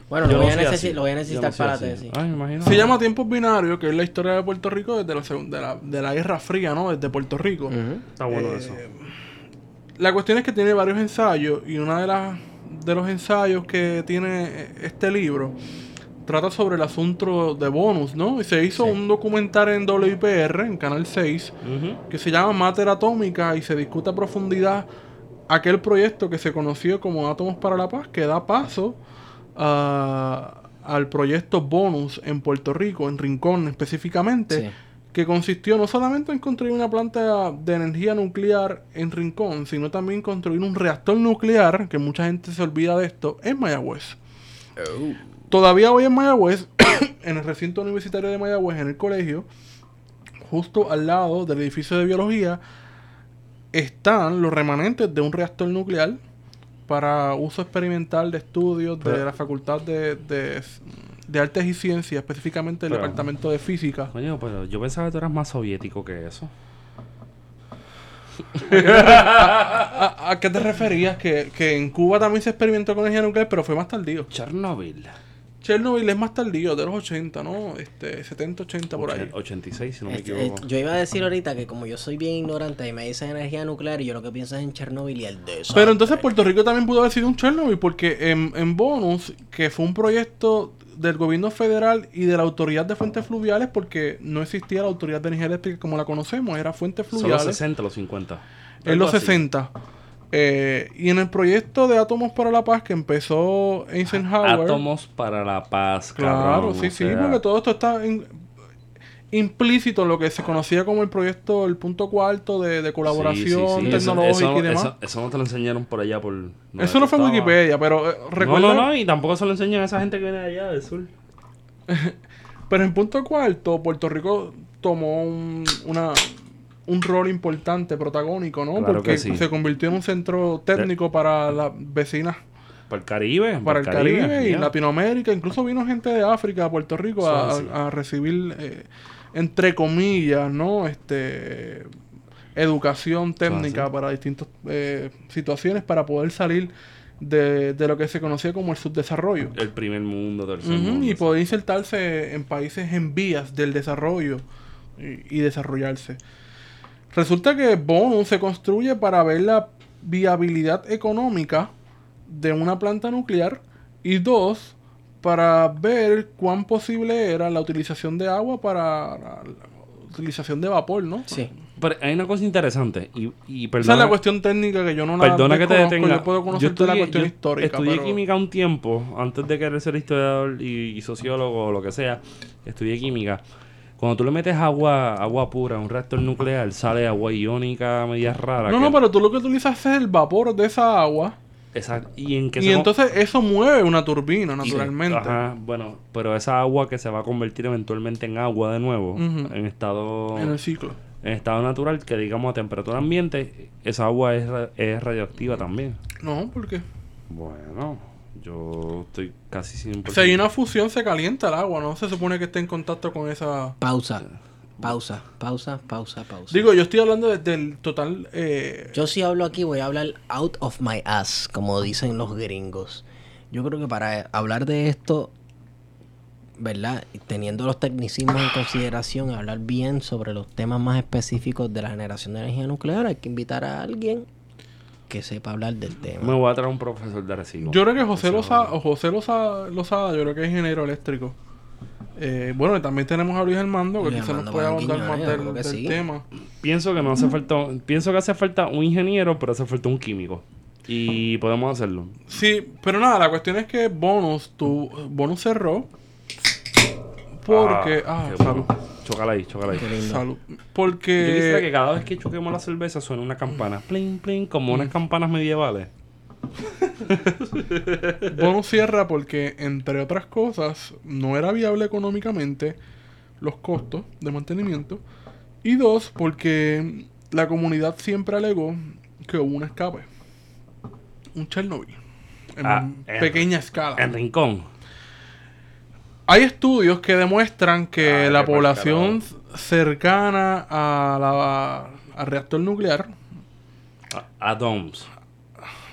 Bueno, lo voy, no a soy necesi- así. lo voy a necesitar para la tesis. Ay, me imagino. Se llama Tiempos Binarios, que es la historia de Puerto Rico desde la, de la, de la Guerra Fría, ¿no? Desde Puerto Rico. Está bueno Eh, eso. La cuestión es que tiene varios ensayos y una de las de los ensayos que tiene eh, este libro trata sobre el asunto de bonus, ¿no? Y se hizo Sí. un documental en WIPR, en Canal 6, Ujú. que se llama Mater Atómica y se discute a profundidad aquel proyecto que se conoció como Átomos para la Paz, que da paso a- al proyecto Bonus en Puerto Rico, en Rincón específicamente, Sí. que consistió no solamente en construir una planta de energía nuclear en Rincón, sino también construir un reactor nuclear, que mucha gente se olvida de esto, en Mayagüez. Todavía hoy en Mayagüez, en el recinto universitario de Mayagüez, en el colegio, justo al lado del edificio de biología, están los remanentes de un reactor nuclear para uso experimental de estudios de Pero- la Facultad de, de, de Artes y Ciencias, específicamente el Pero- Departamento de Física. Coño, pero yo pensaba que tú eras más soviético que eso. ¿A, a qué te referías? Que, que en Cuba también se experimentó con energía nuclear, pero fue más tardío. Chernobyl. Chernobyl es más tardío, de los 80, ¿no? Este, 70, 80 por ahí. Ochen- 86, si no me Este, equivoco. eh, yo iba a decir ahorita que como yo soy bien ignorante y me dicen energía nuclear y yo lo que pienso es en Chernobyl y el desastre. Pero entonces Puerto Rico también pudo haber sido un Chernobyl, porque en, en Bonus, que fue un proyecto del gobierno federal y de la autoridad de fuentes fluviales, porque no existía la autoridad de energía eléctrica como la conocemos, era fuentes Son los fluviales. 60, los 50. En los así. 60. Eh, y en el proyecto de Átomos para la Paz que empezó Eisenhower. Átomos para la paz, Claro, cabrón, sí, o sí, sea, porque todo esto está in- implícito en lo que se conocía como el proyecto, el punto cuarto de, de colaboración sí, sí, sí. Tecnológica eso, y demás. Eso, eso no te lo enseñaron por allá por... Eso no fue en. Wikipedia, pero eh, recuerda. No, no, no, y tampoco se lo enseñan a esa gente que viene de allá del sur. Pero en punto cuarto, Puerto Rico tomó un, una, un rol importante, protagónico, ¿no? Claro Porque sí. se convirtió en un centro técnico para las vecinas, Para el Caribe. para el Caribe, y. Latinoamérica. Incluso vino gente de África a Puerto Rico a, Sí, sí. a recibir, eh, entre comillas, ¿no? Este educación técnica para distintas eh, situaciones para poder salir de, de lo que se conocía como el subdesarrollo. El primer mundo, tercer Ujú, mundo. y poder insertarse en países en vías del desarrollo y, y desarrollarse. Resulta que Bonus se construye para ver la viabilidad económica de una planta nuclear y dos, para ver cuán posible era la utilización de agua para la, la utilización de vapor, ¿no? Sí. Pero hay una cosa interesante. Y, y Esa perdona, es la cuestión técnica que yo no la perdona que te detenga. Yo puedo conocerte la estudié- cuestión yo histórica. Estudié pero- química un tiempo, antes de querer ser historiador y, y sociólogo o lo que sea. Estudié química. Cuando tú le metes agua agua pura a un reactor nuclear, sale agua iónica media rara. No, que- no, pero tú lo que utilizas es el vapor de esa agua. Exacto. Y en que Y con- entonces eso mueve una turbina, y- naturalmente. Ajá, bueno, pero esa agua que se va a convertir eventualmente en agua de nuevo, en estado En el ciclo. en estado natural, que digamos a temperatura ambiente, esa agua es, es radioactiva también. No, porque Bueno, yo estoy casi 100%. si hay una fusión se calienta el agua, no se supone que esté en contacto con esa... Pausa. Pausa, pausa, pausa, pausa. Digo, yo estoy hablando de- del total... eh, Yo si hablo aquí voy a hablar out of my ass, como dicen los gringos. Yo creo que para hablar de esto, ¿verdad? Teniendo los tecnicismos en consideración, hablar bien sobre los temas más específicos de la generación de energía nuclear, hay que invitar a alguien que sepa hablar del Me tema. voy a traer un profesor de recibo. yo creo que José Lozada, o José Lozada, Lozada, yo creo que es ingeniero eléctrico. Eh, bueno, y también tenemos a Luis Armando, que quizás nos puede ahondar más del, sí. tema. Pienso que no hace falta, pienso que hace falta un ingeniero, pero hace falta un químico. Y podemos hacerlo. Sí, pero nada, la cuestión es que Bonus, tu Bonus cerró porque... Ah, qué salud. bueno. Chócala ahí, chócala ahí. Qué lindo. Salud. Yo quisiera que Porque... cada vez que choquemos la cerveza suene una campana. Plin, plin, como unas campanas medievales. Bonus cierra porque, entre otras cosas, no era viable económicamente los costos de mantenimiento. Y dos, porque la comunidad siempre alegó que hubo un escape. Un Chernobyl. En Ah, en- pequeña escala. En rincón. Hay estudios que demuestran que Ah, la población cercana a la, al reactor nuclear, A, a Doms.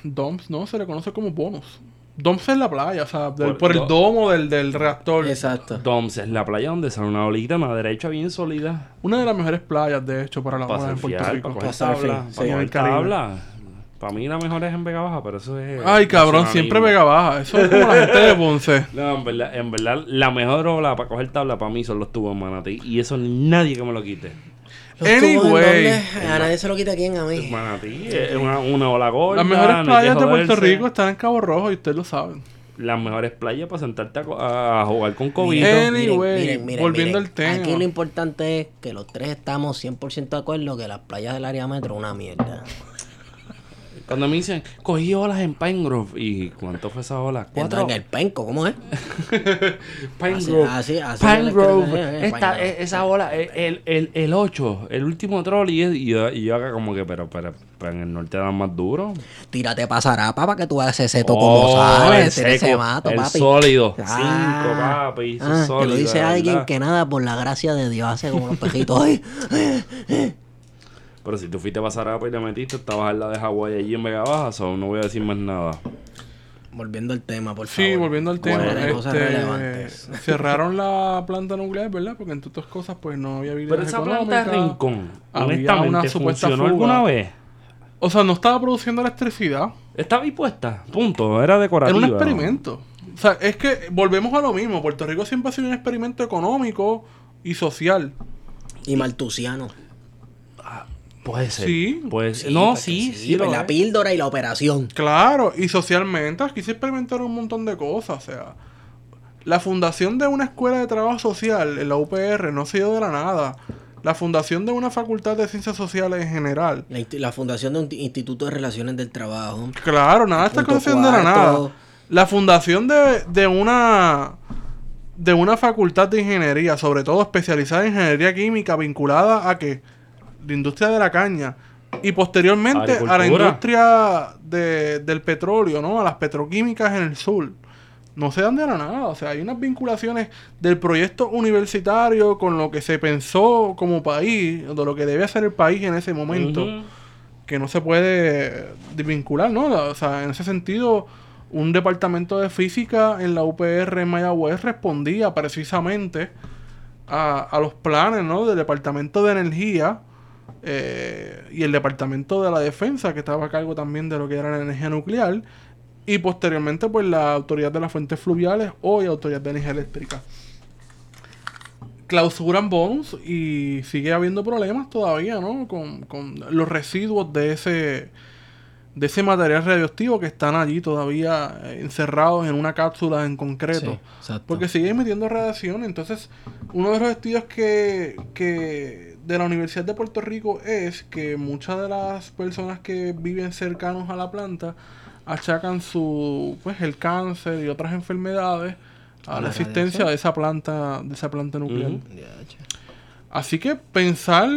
DOMS, ¿no? Se le conoce como bonus. DOMS es la playa, o sea, del- Por- por, el do- domo del, del reactor. Exacto. Doms es la playa donde sale una olita, una derecha bien sólida. Una de las mejores playas, de hecho, para la Para en Puerto Rico. para Para tabla. sí, Para en el tabla. Para mí la mejor es en Vega Baja, pero eso es... Ay, cabrón, siempre. Vega Baja. Eso es como la gente de Ponce. No, en verdad, en verdad, la mejor ola para coger tabla para mí son los tubos en Manatí. Y eso nadie que me lo quite. Los Anyway, dónde? a nadie se lo quita quién a mí. Manatí es una, una ola gorda. las mejores playas de Puerto. Rico están en Cabo Rojo y ustedes lo saben. Las mejores playas para sentarte a, jugar con COVID. Anyway, volviendo al tema. Aquí lo importante es que los tres estamos 100% de acuerdo que las playas del área metro es una mierda. Cuando me dicen, cogí olas en Pine Grove. ¿Y cuánto fue esa ola? Cuatro. En el penco, ¿cómo es? Pine Así- Grove. así- así Pine Grove. eh, eh, Esta- esa ola, eh, el, el, el 8, el último troll. Y, y yo, y yo acá como que, pero, pero, pero en el norte dan más duro. Tírate para Zarapa para que tú veas ese seto como Oh, el Tira ese seco, mato, el papi. sólido. Ah, Cinco, papi. ah, que sólido, lo dice alguien que nada, por la gracia de Dios, hace como los pejitos. Ay, Pero si tú fuiste a Pasarapa y le metiste, estabas al lado de Hawái allí en Vega Baja, so no voy a decir más nada. Volviendo al tema, por Sí, favor. volviendo al tema. Cosas este, relevantes. cerraron la planta nuclear, ¿verdad? Porque entre otras cosas, pues no había habilidades Pero esa planta de. Rincón, honestamente, una supuesta ¿funcionó fuga. alguna vez? O sea, no estaba produciendo electricidad. Estaba ahí puesta, punto. Era decorativa. Era un experimento. O sea, es que volvemos a lo mismo. Puerto Rico siempre ha sido un experimento económico y social. Y maltusiano. Puede ser. Sí. Pues, Sí, no, sí, sí. pues la es. píldora y la operación. Claro, y socialmente aquí se experimentaron un montón de cosas. O sea, la fundación de una escuela de trabajo social en la UPR no se dio de la nada. La fundación de una facultad de ciencias sociales en general. La, fundación de un ti- instituto de relaciones del trabajo. Claro, nada está haciendo de la nada. La fundación de, de una de una facultad de ingeniería, sobre todo especializada en ingeniería química, vinculada a que la industria de la caña y posteriormente a la industria de- del petróleo, ¿no? A las petroquímicas en el sur. No se dan de la nada. O sea, hay unas vinculaciones del proyecto universitario con lo que se pensó como país, de lo que debe hacer el país en ese momento que no se puede desvincular, ¿no? O sea, en ese sentido, un departamento de física en la UPR en Mayagüez respondía precisamente a, a los planes, ¿no? Del departamento de energía eh, y el departamento de la defensa, que estaba a cargo también de lo que era la energía nuclear, y posteriormente, pues, la autoridad de las fuentes fluviales, hoy autoridad de energía eléctrica clausuran bonus y sigue habiendo problemas todavía, ¿no? Con, con los residuos de ese de ese material radioactivo que están allí todavía eh, encerrados en una cápsula en concreto. Sí. Porque sigue emitiendo radiación. Entonces, uno de los estudios que, que de la Universidad de Puerto Rico es que muchas de las personas que viven cercanos a la planta achacan su pues el cáncer y otras enfermedades a ¿A la la existencia de esa planta de esa planta nuclear. Así que pensar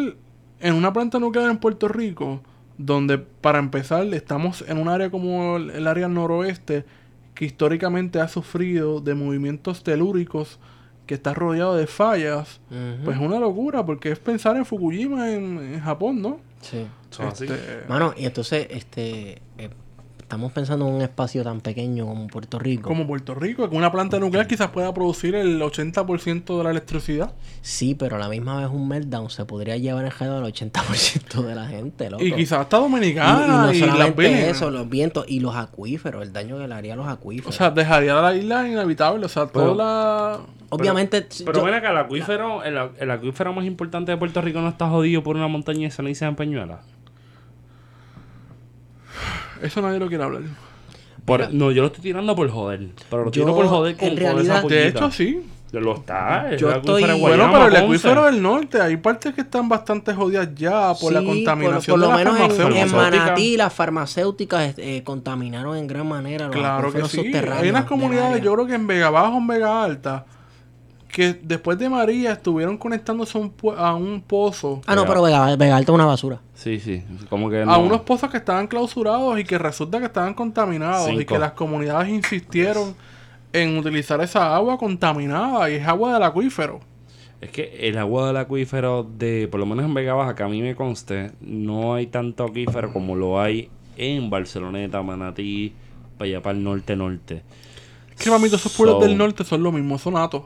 en una planta nuclear en Puerto Rico, donde para empezar estamos en un área como el, el área noroeste, que históricamente ha sufrido de movimientos telúricos, que está rodeado de fallas, pues es una locura, porque es pensar en Fukushima en, en Japón, ¿no? Sí. Este, Mano, y entonces, este, eh, estamos pensando en un espacio tan pequeño como Puerto Rico. como Puerto Rico, que una planta nuclear quizás pueda producir el 80% de la electricidad. Sí, pero a la misma vez un meltdown se podría llevar en al 80% de la gente, loco. Y quizás hasta Y- y Dominicana no y, las solamente vírgenes. eso, los vientos y los acuíferos, el daño que le haría a los acuíferos. O sea, dejaría la isla inhabitable. O sea, Pero- toda la... Obviamente, Pero yo- ven acá, el acuífero, el, el acuífero más importante de Puerto Rico no está jodido por una montaña de ceniza en Peñuela. Eso nadie lo quiere hablar. Por- no, yo lo estoy tirando por joder. Pero lo Yo, tiro por joder con, en con esa realidad- pollita. De hecho, sí. Lo está. Yo estoy- de Bueno, Guayama, pero el acuífero del norte, hay partes que están bastante jodidas ya por la contaminación por, por de lo las menos en, en. Manatí las farmacéuticas eh, contaminaron en gran manera los Claro que sí. subterráneos Hay unas comunidades, yo creo que en Vega Baja o en Vega Alta, que después de María estuvieron conectándose a un, a un pozo. Ah, no, pero Vega, Vega Alta es una basura. Sí, sí. Como que A no. unos pozos que estaban clausurados y que resulta que estaban contaminados y que las comunidades insistieron en utilizar esa agua contaminada y es agua del acuífero. Es que el agua del acuífero de, por lo menos en Vega Baja, que a mí me conste, no hay tanto acuífero como lo hay en Barceloneta, Manatí, para allá para el norte-norte. Que mamito, esos pueblos So- del norte son lo mismo, son atos.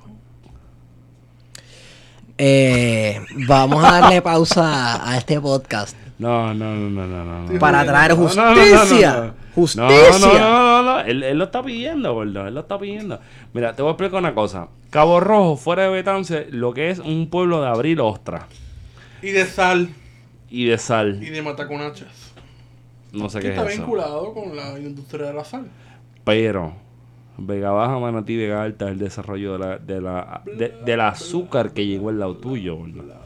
Eh, vamos a darle pausa a este podcast No, no, no, no, no, no. para traer No, no, no, justicia. no. Justicia. No, no, no, no, no. Él, él lo está pidiendo, gordo. Él lo está pidiendo. Mira, te voy a explicar una cosa. Cabo Rojo, fuera de Betance, lo que es un pueblo de abril ostra. Y de sal y de sal. y de mataconachas. No sé qué es está eso. vinculado con la industria de la sal. Pero Vega Baja, Manatí, Vega Alta es el desarrollo de la, de la, de- del azúcar que llegó al lado tuyo, ¿verdad?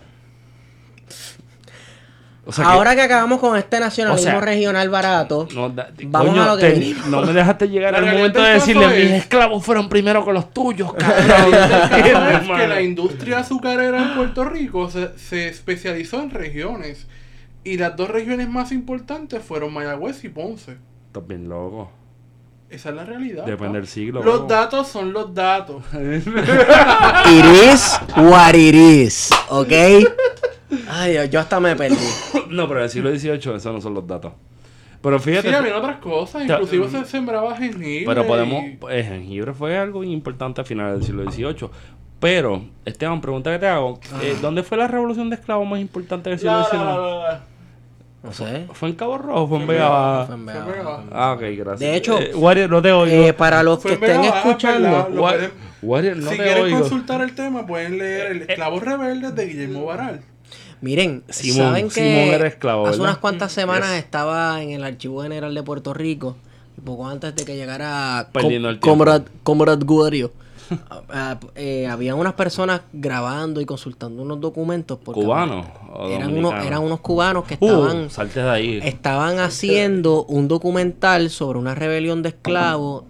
O sea que- Ahora que acabamos con este nacionalismo O sea, regional barato, No, da- Vamos coño, a lo que te- no me dejaste llegar al momento de decirle mis es- esclavos fueron primero que los tuyos, La cabrón. es que la industria azucarera en Puerto Rico se, se especializó en regiones. Y las dos regiones más importantes fueron Mayagüez y Ponce. Estás bien loco. Esa es la realidad. Depende pa. del siglo. Los bro. datos son los datos. it is what it is, ¿ok? Ay, Dios, yo hasta me perdí. No, pero en el siglo XVIII esos no son los datos. Pero fíjate. Sí, había otras cosas. Inclusive se sembraba jengibre. Pero podemos. y- El jengibre fue algo importante a finales del siglo XVIII. Pero, Esteban, pregunta que te hago: eh, ¿dónde fue la revolución de esclavos más importante del siglo La, XIX? La, la, la, la. No sé. ¿Fue en Cabo Rojo o fue en Vega Baja? Fue en Vega Baja. Ah, ok, gracias. De hecho, Eh, Warrior, no te oigo. Eh, para los que estén Baja, escuchando, ¿verdad? Lo Wa- pueden- Warrior, no si te quieren oigo. consultar el tema, pueden leer El Esclavos Rebeldes de Guillermo Baral. Miren, Simón, saben que Simón era esclavo, hace ¿verdad? unas cuantas semanas Yes. estaba en el Archivo General de Puerto Rico, poco antes de que llegara Com-. Comrade, Comrade Guario. Ah, eh, había unas personas grabando y consultando unos documentos porque ¿Cubanos eran unos, eran unos cubanos que Uh, estaban salte de ahí. estaban haciendo un documental sobre una rebelión de esclavos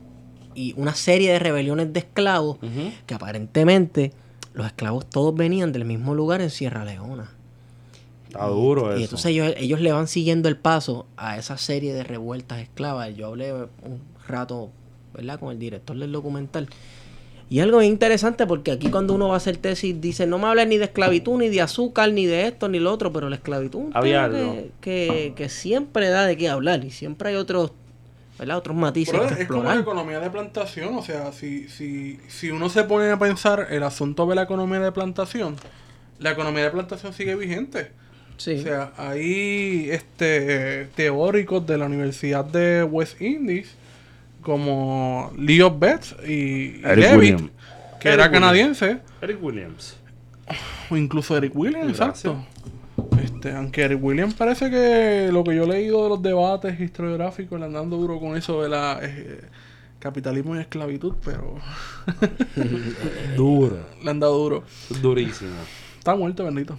y una serie de rebeliones de esclavos que aparentemente los esclavos todos venían del mismo lugar en Sierra Leona. Está duro eso. Y entonces ellos, ellos le van siguiendo el paso a esa serie de revueltas esclavas. Yo hablé un rato, ¿verdad? Con el director del documental. Y algo bien interesante porque aquí cuando uno va a hacer tesis dice, no me hables ni de esclavitud, ni de azúcar, ni de esto, ni lo otro, pero la esclavitud es un Había que, que, que siempre da de qué hablar y siempre hay otros, ¿verdad? Otros matices Brother, que es como la economía de plantación. O sea, si, si, si uno se pone a pensar el asunto de la economía de plantación, la economía de plantación sigue vigente. Sí. O sea, hay este teóricos de la Universidad de West Indies como Leo Betts y, Eric Levitt, Williams. que Eric era Williams. canadiense, Eric Williams. o incluso Eric Williams, Gracias. exacto. Este, aunque Eric Williams parece que lo que yo he leído de los debates historiográficos le andando duro con eso de la eh, capitalismo y esclavitud, pero Duro. le han dado duro. Durísimo. Está muerto, bendito.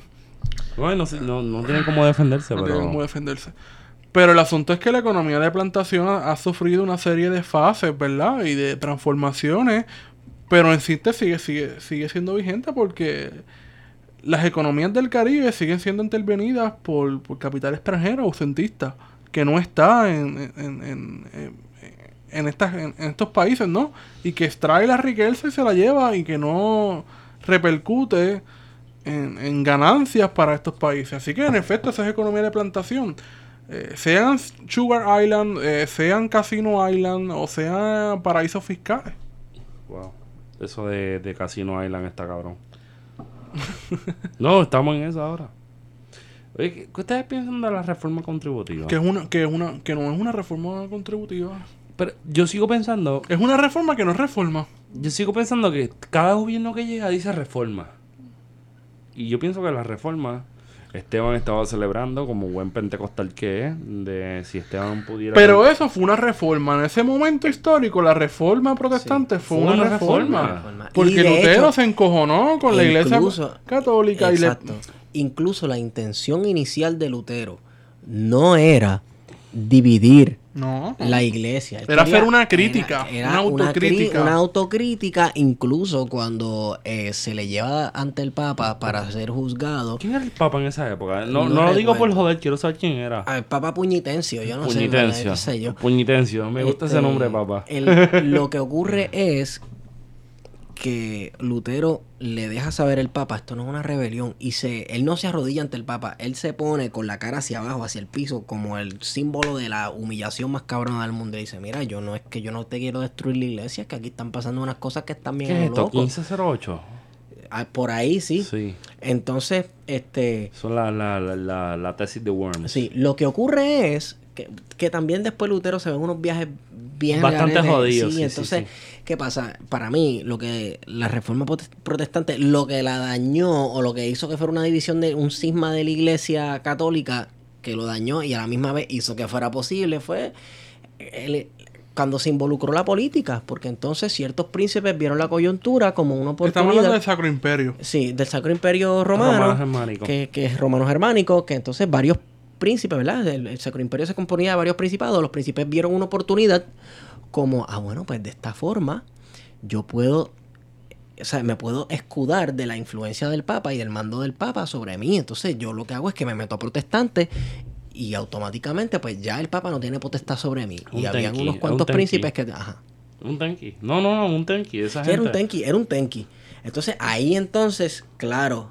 No, no, no, no tiene cómo defenderse, No pero... tiene cómo defenderse. Pero el asunto es que la economía de plantación ha, sufrido una serie de fases, ¿verdad? Y de transformaciones. Pero en sí te sigue, sigue, sigue siendo vigente porque las economías del Caribe siguen siendo intervenidas por, por capital extranjero ausentista, que no está en, en, en, en- estas, en, estos países, ¿no? Y que extrae la riqueza y se la lleva y que no repercute en, en ganancias para estos países. Así que en efecto esa es economía de plantación. Eh, sean Sugar Island, eh, sean Casino Island o sean paraísos fiscales. Wow. Eso de, de Casino Island está cabrón. no, estamos en eso ahora. Oye, ¿qué, ustedes piensan de la reforma contributiva? Que es una, que es una, que no es una reforma contributiva. Pero yo sigo pensando, Es una reforma que no es reforma. yo sigo pensando que cada gobierno que llega dice reforma. Y yo pienso que la reforma, Esteban estaba celebrando como buen pentecostal que es, de si Esteban pudiera... Pero eso fue una reforma. En ese momento histórico, la reforma protestante fue, fue una, una reforma. Porque Lutero hecho, se encojonó con la iglesia católica y le, Exacto. Incluso la intención inicial de Lutero no era dividir No. la iglesia. Él Era hacer una crítica, era- una era autocrítica. Una, autocrítica, incluso cuando eh, se le lleva ante el Papa para ser juzgado. ¿Quién era el Papa en esa época? No, No no, lo digo por joder, quiero saber quién era. Al Papa Puñitencio, yo no sé, Puñitencio. sé yo. Puñitencio. Me gusta ese Este, nombre, papá. el- lo que ocurre es que Lutero le deja saber al Papa, esto no es una rebelión, y se, él no se arrodilla ante el Papa, él se pone con la cara hacia abajo, hacia el piso, como el símbolo de la humillación más cabrona del mundo. Y dice, mira, yo no es que yo no te quiero destruir la iglesia, es que aquí están pasando unas cosas que están bien ¿Qué es esto? loco". 1508. Ah, Por ahí sí. Sí. Entonces, este, Son la, la, la, la, la tesis de Worms. sí, lo que ocurre es que, que también después Lutero se ven unos viajes bien Bastante jodidos, Sí, entonces, sí. ¿qué pasa? Para mí, lo que la reforma prote- protestante, lo que la dañó o lo que hizo que fuera una división de un cisma de la iglesia católica que lo dañó y a la misma vez hizo que fuera posible fue el- cuando se involucró la política, porque entonces ciertos príncipes vieron la coyuntura como una Estamos oportunidad. hablando del Sacro Imperio. Sí, del Sacro Imperio Romano. Romano germánico. Que, que es romano germánico, que entonces varios príncipes, ¿verdad? El, el Sacro Imperio se componía de varios principados. Los príncipes vieron una oportunidad como, ah, bueno, pues de esta forma yo puedo, o sea, me puedo escudar de la influencia del Papa y del mando del Papa sobre mí. Entonces yo lo que hago es que me meto a protestante y automáticamente pues ya el Papa no tiene potestad sobre mí. Un y tenki, unos un cuantos príncipes que... Ajá. Un tenki. No, no, no, un. Esa Sí, era un tenki, era un tenki. Entonces ahí entonces, claro,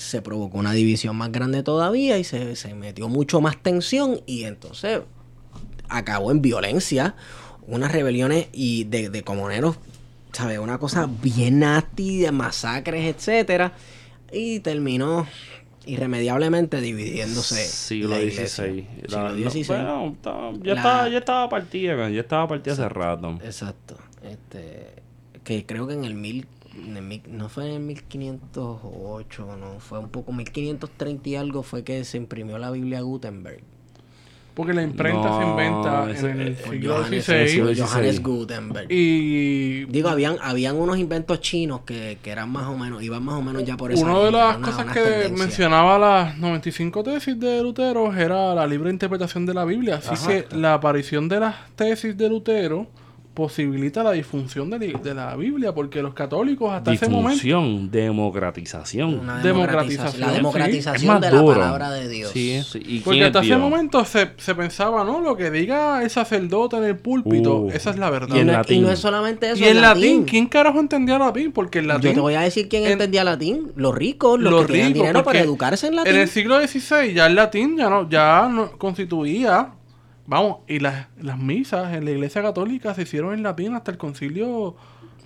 se provocó una división más grande todavía y se, se metió mucho más tensión y entonces acabó en violencia, unas rebeliones y de, de comuneros, ¿sabes? Una cosa bien nasty, de masacres, etcétera, y terminó irremediablemente dividiéndose Siglo. XVI. Siglo XVI. bueno, ya, La- estaba, ya estaba partida, ya estaba partida hace rato. Exacto. Este, que creo que en el mil, en el mil- no fue en el 1508, no, fue un poco 1530 y algo fue que se imprimió la Biblia Gutenberg. Porque la imprenta No, se inventa ese- en el eh, siglo Johannes, siglo XVI. Johannes Gutenberg. Y Digo, habían, habían unos inventos chinos que, que eran más o menos, iban más o menos ya por esa una de las una- cosas que mencionaba las 95 tesis de Lutero era la libre interpretación de la Biblia. Así que la aparición de las tesis de Lutero posibilita la disfunción de, la Biblia, porque los católicos hasta ese momento... Disfunción, democratización. Una democratización, La sí. es democratización más de la palabra de Dios. Sí, sí. ¿Y Porque hasta es ese Dios? momento se, se pensaba, ¿no? Lo que diga el sacerdote en el púlpito, Uh. esa es la verdad. Y en no, latín. y no es solamente eso. Y en latín, ¿quién carajo entendía latín? Porque el latín... Yo te voy a decir quién en- entendía latín. Los ricos, los, los que tenían ricos, dinero para educarse en latín. En el siglo XVI ya el latín ya no, ya no constituía, vamos, y las, las misas en la iglesia católica se hicieron en latín hasta el concilio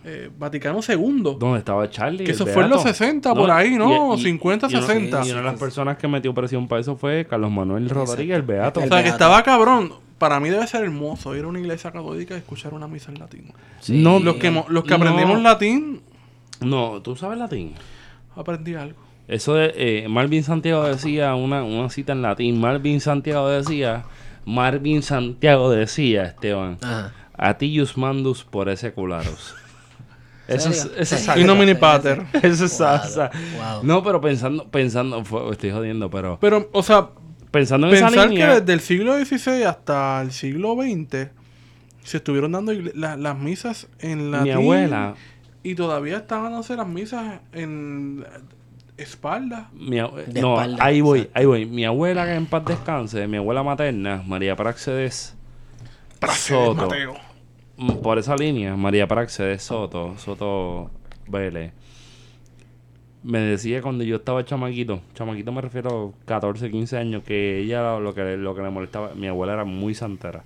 eh, Vaticano II. ¿Dónde estaba Charlie? Que eso fue en los beato? 60 por ahí, ¿no? 50, y una- 60. Y una de las personas que metió presión para eso fue Carlos Manuel Rodríguez, el Beato. O sea, que estaba cabrón. Para mí debe ser hermoso ir a una iglesia católica y escuchar una misa en latín. no, Los que, mo- los que no, aprendimos latín, No, ¿tú sabes latín? aprendí algo. Eso de eh, Marvin Santiago decía una, una cita en latín. Marvin Santiago decía, Marvin Santiago decía, Esteban, Ajá. Atius mandus por ese cularos. Eso es, eso es. Y no mini pater. Eso es Wow, salsa. wow. No, pero pensando, pensando, fue- estoy jodiendo, pero Pero, o sea, pensando en esa Pensar que línea, desde el siglo XVI hasta el siglo XX se estuvieron dando la- las misas en latín. mi abuela, Y todavía estaban dándose las misas en espalda. mi abue- De no, espalda, ahí voy, exacto. ahí voy. Mi abuela que en paz descanse, mi abuela materna, María Praxedes Praxedes Soto. Mateo. Mm, por esa línea, María Praxedes Soto, Soto Vélez, me decía cuando yo estaba chamaquito, chamaquito me refiero a 14, 15 años, que ella lo que, lo que le molestaba, mi abuela era muy santera.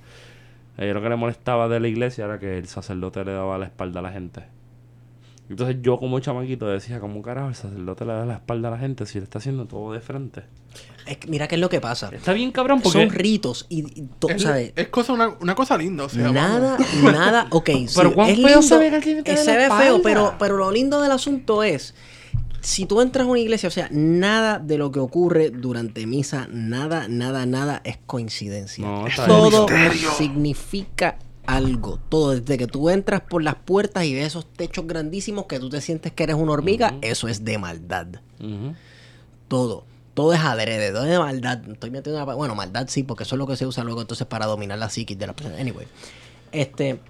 Ella lo que le molestaba de la iglesia era que el sacerdote le daba la espalda a la gente. Entonces yo como chamaquito decía, ¿cómo carajo el sacerdote le da la espalda a la gente si le está haciendo todo de frente? Es que mira qué es lo que pasa. Está bien cabrón porque... Son ritos y, y to- Es, ¿sabes? es cosa, una, una cosa linda, o sea. Nada, vamos. nada, ok. Pero sí, cuán es feo lindo, se ve que alguien te eh, Se ve feo, pero, pero lo lindo del asunto es, si tú entras a una iglesia, o sea, nada de lo que ocurre durante misa, nada, nada, nada es coincidencia. No. Todo misterio. significa algo. Todo, desde que tú entras por las puertas y ves esos techos grandísimos que tú te sientes que eres una hormiga, eso es de maldad. Todo. Todo es adrede, todo es de maldad. Estoy metiendo una... Bueno, maldad sí, porque eso es lo que se usa luego entonces para dominar la psiquis de la persona. Anyway. Este...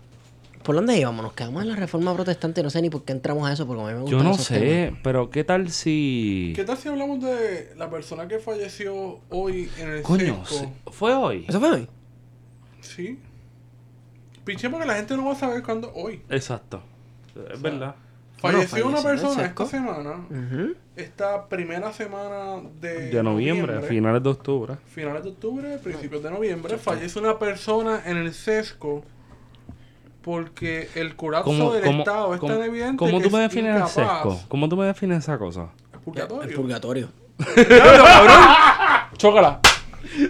¿Por dónde íbamos? Nos quedamos en la reforma protestante. No sé ni por qué entramos a eso, porque a mí me gustan Yo no esos sé, temas. pero ¿qué tal si... ¿Qué tal si hablamos de la persona que falleció hoy en el Coño, ¿fue hoy? ¿Eso fue hoy? Sí. Pinche porque la gente no va a saber cuándo hoy. Exacto. Es verdad. Falleció Bueno, una persona esta semana, esta primera semana de, De noviembre, finales de octubre. finales de octubre, principios de noviembre, fallece una persona en el sesco porque el colapso ¿Cómo, del cómo- Estado es cómo- tan evidente cómo que tú me es defines el sesco? ¿Cómo tú me defines esa cosa? El purgatorio. El purgatorio. Chócala.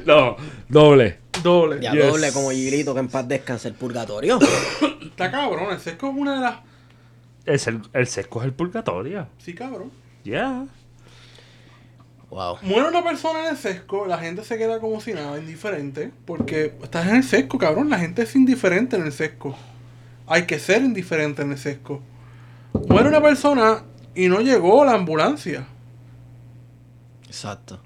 No, doble. Doble. Ya Yes. doble como Gilito que en paz descanse el purgatorio. Está cabrón. El sesco es una de las. Es el, el sesco es el purgatorio. Sí, cabrón. Ya. wow. Muere una persona en el sesco, la gente se queda como si nada, indiferente. Porque estás en el sesco, cabrón. La gente es indiferente en el sesco. Hay que ser indiferente en el sesco. Muere una persona y no llegó la ambulancia. Exacto.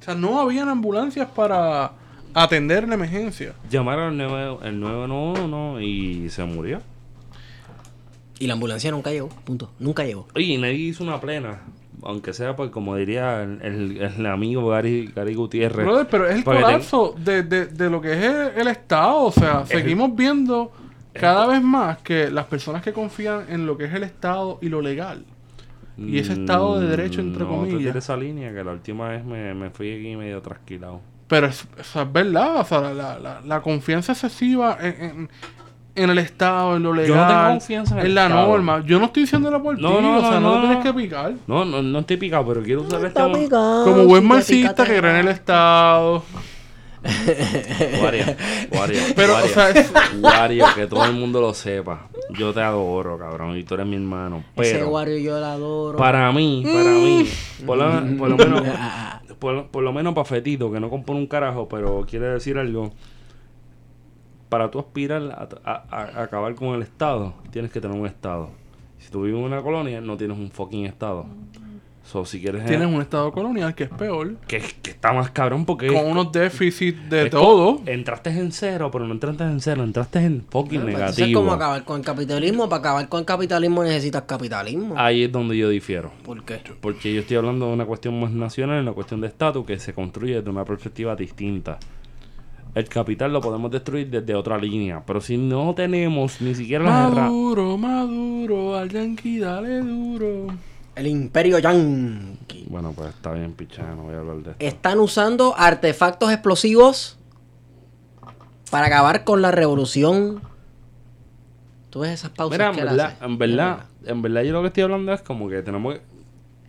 O sea, no habían ambulancias para atender la emergencia. Llamaron al 9 el 911 y se murió. Y la ambulancia nunca llegó. Punto. Nunca llegó. Y nadie hizo una plena. Aunque sea, pues, como diría el, el- el amigo Gary, Gary Gutiérrez. Brother, pero es el ten- colapso de, de, de lo que es el, el Estado. O sea, seguimos viendo cada vez más que las personas que confían en lo que es el Estado y lo legal. Y ese Estado de Derecho, entre Mm, no, te comillas. tires esa línea que la última vez me, me fui aquí medio trasquilado. Pero es, es verdad, o sea, la, la- la- la confianza excesiva en, en- en el Estado, en lo legal, Yo no tengo confianza en el la Estado. norma. Yo no estoy diciéndolo por No, ti, no, o sea, no, no, no, tienes no. que picar. No, no, no estoy picado, pero quiero usar este mo- Como buen marxista que cree en el Estado. Wario, Wario, Pero, o sea, es- Wario, que todo el mundo lo sepa. Yo te adoro, cabrón, y tú eres mi hermano. Ese Pero Wario yo la adoro. para mí, para mí, por lo, por lo menos, por, por lo menos para Fetito, que no compone un carajo, pero quiere decir algo. Para tú aspirar a- a acabar con el Estado, tienes que tener un Estado. Si tú vives en una colonia, no tienes un fucking Estado. So, si quieres... Tienes un Estado colonial que es peor, que, que está más cabrón porque... con unos déficits de es todo. Entraste en cero, pero no entraste en cero, entraste en fucking Bueno, pues, negativo. ¿cómo acabar con el capitalismo? Para acabar con el capitalismo necesitas capitalismo. Ahí es donde yo difiero. ¿Por qué? Porque yo estoy hablando de una cuestión más nacional, una cuestión de estatus que se construye desde una perspectiva distinta. El capital lo podemos destruir desde otra línea, pero si no tenemos ni siquiera herramientas... Maduro, Maduro, al yanqui dale duro. El imperio yanqui. Bueno, pues está bien, pichada, no voy a hablar de esto. Están usando artefactos explosivos para acabar con la revolución. ¿Tú ves esas pausas Mira, en que verdad, en verdad, en verdad yo lo que estoy hablando es como que tenemos que...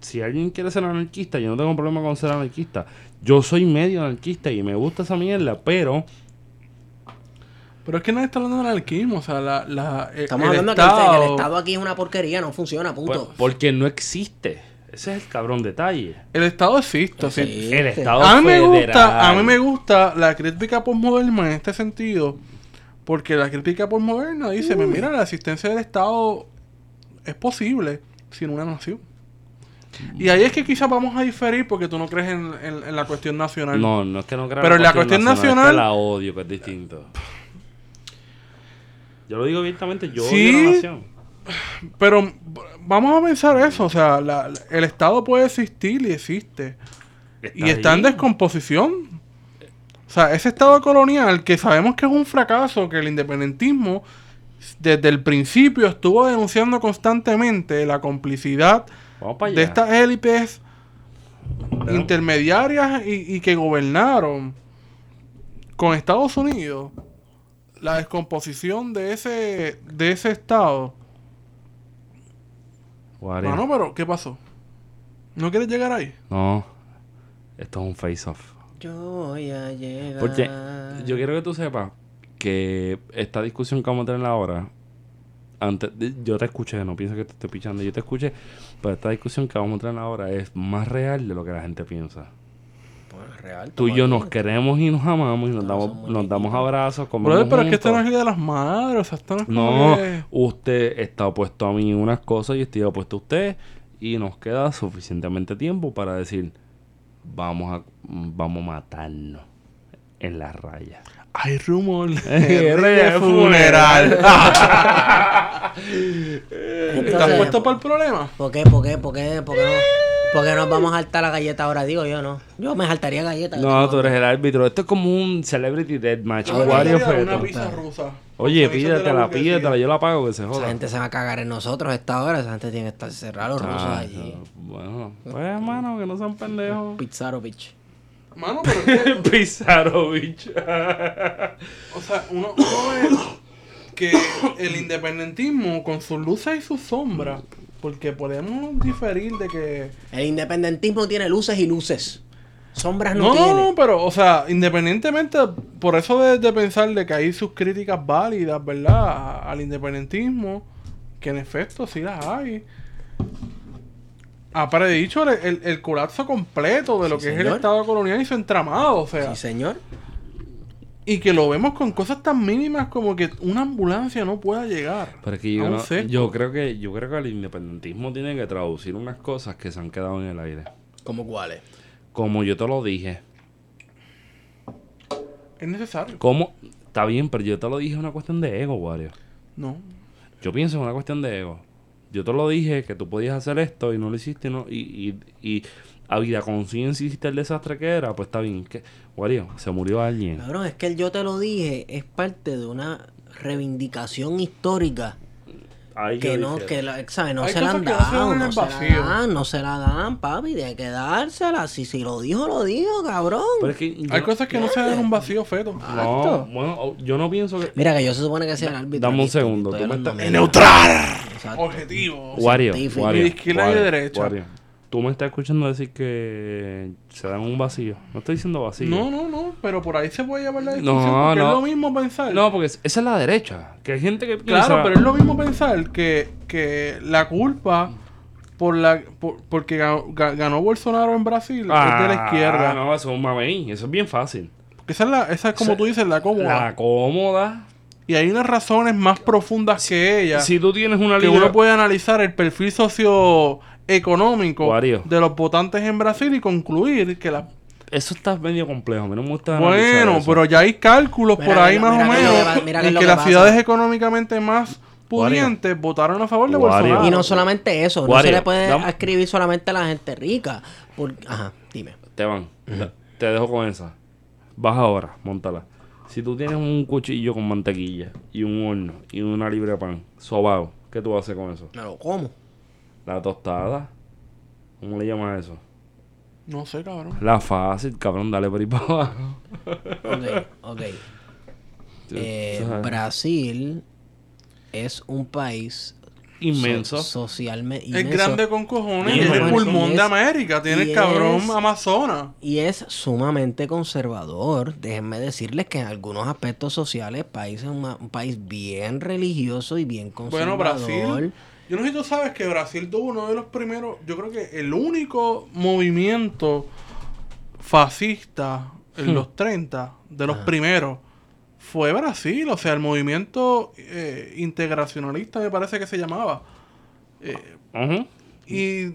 Si alguien quiere ser anarquista, yo no tengo problema con ser anarquista. Yo soy medio anarquista y me gusta esa mierda, pero... Pero es que nadie está hablando de anarquismo, o sea, la, la, eh, Estamos el hablando de que Estado, el, el Estado aquí es una porquería, no funciona, pues, punto. porque no existe. Ese es el cabrón detalle. el Estado existe. Sí. El Estado a mí me gusta, a mí me gusta la crítica postmoderna en este sentido, porque la crítica postmoderna dice, mira, la existencia del Estado es posible sin una nación. Y ahí es que quizás vamos a diferir porque tú no crees en, en- en la cuestión nacional. No, no es que no crea Pero en la cuestión es nacional- que la odio, que es distinto. Yo lo digo abiertamente, yo Sí. odio la nación. Pero vamos a pensar eso, o sea, la- la- el Estado puede existir y existe. y está en descomposición. O sea, ese Estado colonial que sabemos que es un fracaso, que el independentismo desde el principio estuvo denunciando constantemente la complicidad de estas élites intermediarias y, y que gobernaron con Estados Unidos. La descomposición de ese, de ese Estado. Mano, pero ¿qué pasó? ¿No quieres llegar ahí? No, esto es un face-off. Yo voy a llegar. Porque yo quiero que tú sepas que esta discusión que vamos a tener ahora, antes, yo te escuché, no pienso que te estoy pichando, yo te escuché, pero esta discusión que vamos a tener ahora es más real de lo que la gente piensa. Pues, real, Tú y yo aquí. nos queremos y nos amamos y nos No, damos, nos damos abrazos, comemos Brother, pero es que esto no es el Día de las madres, o sea, esto no es No, que- usted está opuesto a mí en unas cosas y estoy opuesto a usted y nos queda suficientemente tiempo para decir vamos a vamos a matarnos en la raya. Hay rumor de de de funeral. Entonces, ¿Estás puesto para el problema? ¿Por qué? ¿Por qué? ¿Por qué? ¿Por qué no? ¿Por qué nos vamos a saltar la galleta ahora? Digo yo, no. Yo me saltaría galleta. No, tú eres el árbitro. Esto es como un celebrity deathmatch. Me Wario una pizza rusa. Oye, la burguesía. pídetela, yo la pago que se Esa joda. gente se va a cagar en nosotros a esta hora. Esa gente tiene que estar cerrada los rusos Ah, allí. Bueno, pues hermano, que no sean pendejos. Pizarro, bitch. Mano, pero que, Pizarovich. o sea, uno, uno ve que el independentismo con sus luces y sus sombras, porque podemos diferir de que El independentismo tiene luces y luces. Sombras no, No, tiene. no, no, pero, o sea, independientemente, por eso de, de pensar de que hay sus críticas válidas, ¿verdad? Al independentismo, que en efecto sí las hay. Ha predicho el, el- el colapso completo de lo Sí, que es el Estado colonial y su entramado, o sea. Sí, señor. Y que lo vemos con cosas tan mínimas como que una ambulancia no pueda llegar. Pero es que yo, no- yo creo que yo creo que el independentismo tiene que traducir unas cosas que se han quedado en el aire. ¿Cómo cuáles? Como yo te lo dije. Es necesario. Como está bien, pero yo te lo dije es una cuestión de ego, Wario. No. Yo pienso en una cuestión de ego. Yo te lo dije que tú podías hacer esto y no lo hiciste y no, y, y, y a vida conciencia hiciste el desastre que era, pues está bien. que Wario, se murió alguien. Cabrón, es que el yo te lo dije es parte de una reivindicación histórica Ahí que no, que la, ¿sabes? no Hay se la han no se dado, no se la dan, no se la dan, papi, de que dársela. Si, si lo dijo, lo dijo, cabrón. Pero es que Hay no- cosas que no se dan en un vacío feto. No, Exacto. bueno, yo no pienso que. Mira que yo se supone que sea el árbitro. Dame un segundo, tú me estás-. ¡Neutral! Exacto. Objetivo. Wario. Wario, izquierda Wario, derecha. Wario, Tú me estás escuchando decir que se dan un vacío. No estoy diciendo vacío. No, no, no, pero por ahí se puede llevar la discusión. No, porque no. es lo mismo pensar. No, porque es- esa es la derecha. Que hay gente que piensa... claro, pero es lo mismo pensar que, que la culpa por la por- porque ganó, ga- ganó Bolsonaro en Brasil es de la izquierda. Ah, no, eso es un mamey. Eso es bien fácil. Porque esa es, la, esa es como tú dices, la cómoda. La cómoda. Y hay unas razones más profundas que ella Si tú tienes una que uno puede analizar el perfil Wario. de los votantes en Brasil y concluir que la Eso está medio complejo. A mí no me gusta Bueno, eso. pero ya hay cálculos Mira por ahí más mira o menos que en las pasa. ciudades económicamente más pudientes votaron a favor de. Bolsonaro. Y no solamente eso, no se le puede escribir solamente a la gente rica. Por- Ajá, dime. Esteban, te- te dejo con esa. Baja ahora, montala. Si tú tienes un cuchillo con mantequilla y un horno y una libre de pan sobao, ¿qué tú haces con eso? Me lo como. La tostada. ¿Cómo le llamas a eso? No sé, cabrón. La fácil, cabrón, dale por ahí para abajo. Ok, ok. Eh. Brasil es un país Inmenso. so- socialmente Es grande con cojones y es Inmenso. el pulmón de América. Tiene el cabrón es- Amazonas. y es sumamente conservador. Déjenme decirles que en algunos aspectos sociales país es un, un país bien religioso y bien Bueno, conservador. Brasil. Yo no sé si tú sabes que Brasil tuvo uno de los primeros, yo creo que el único movimiento fascista en Hmm. los 30, de los Ah. primeros, fue Brasil. O sea, el movimiento eh, integracionalista me parece que se llamaba. Eh, y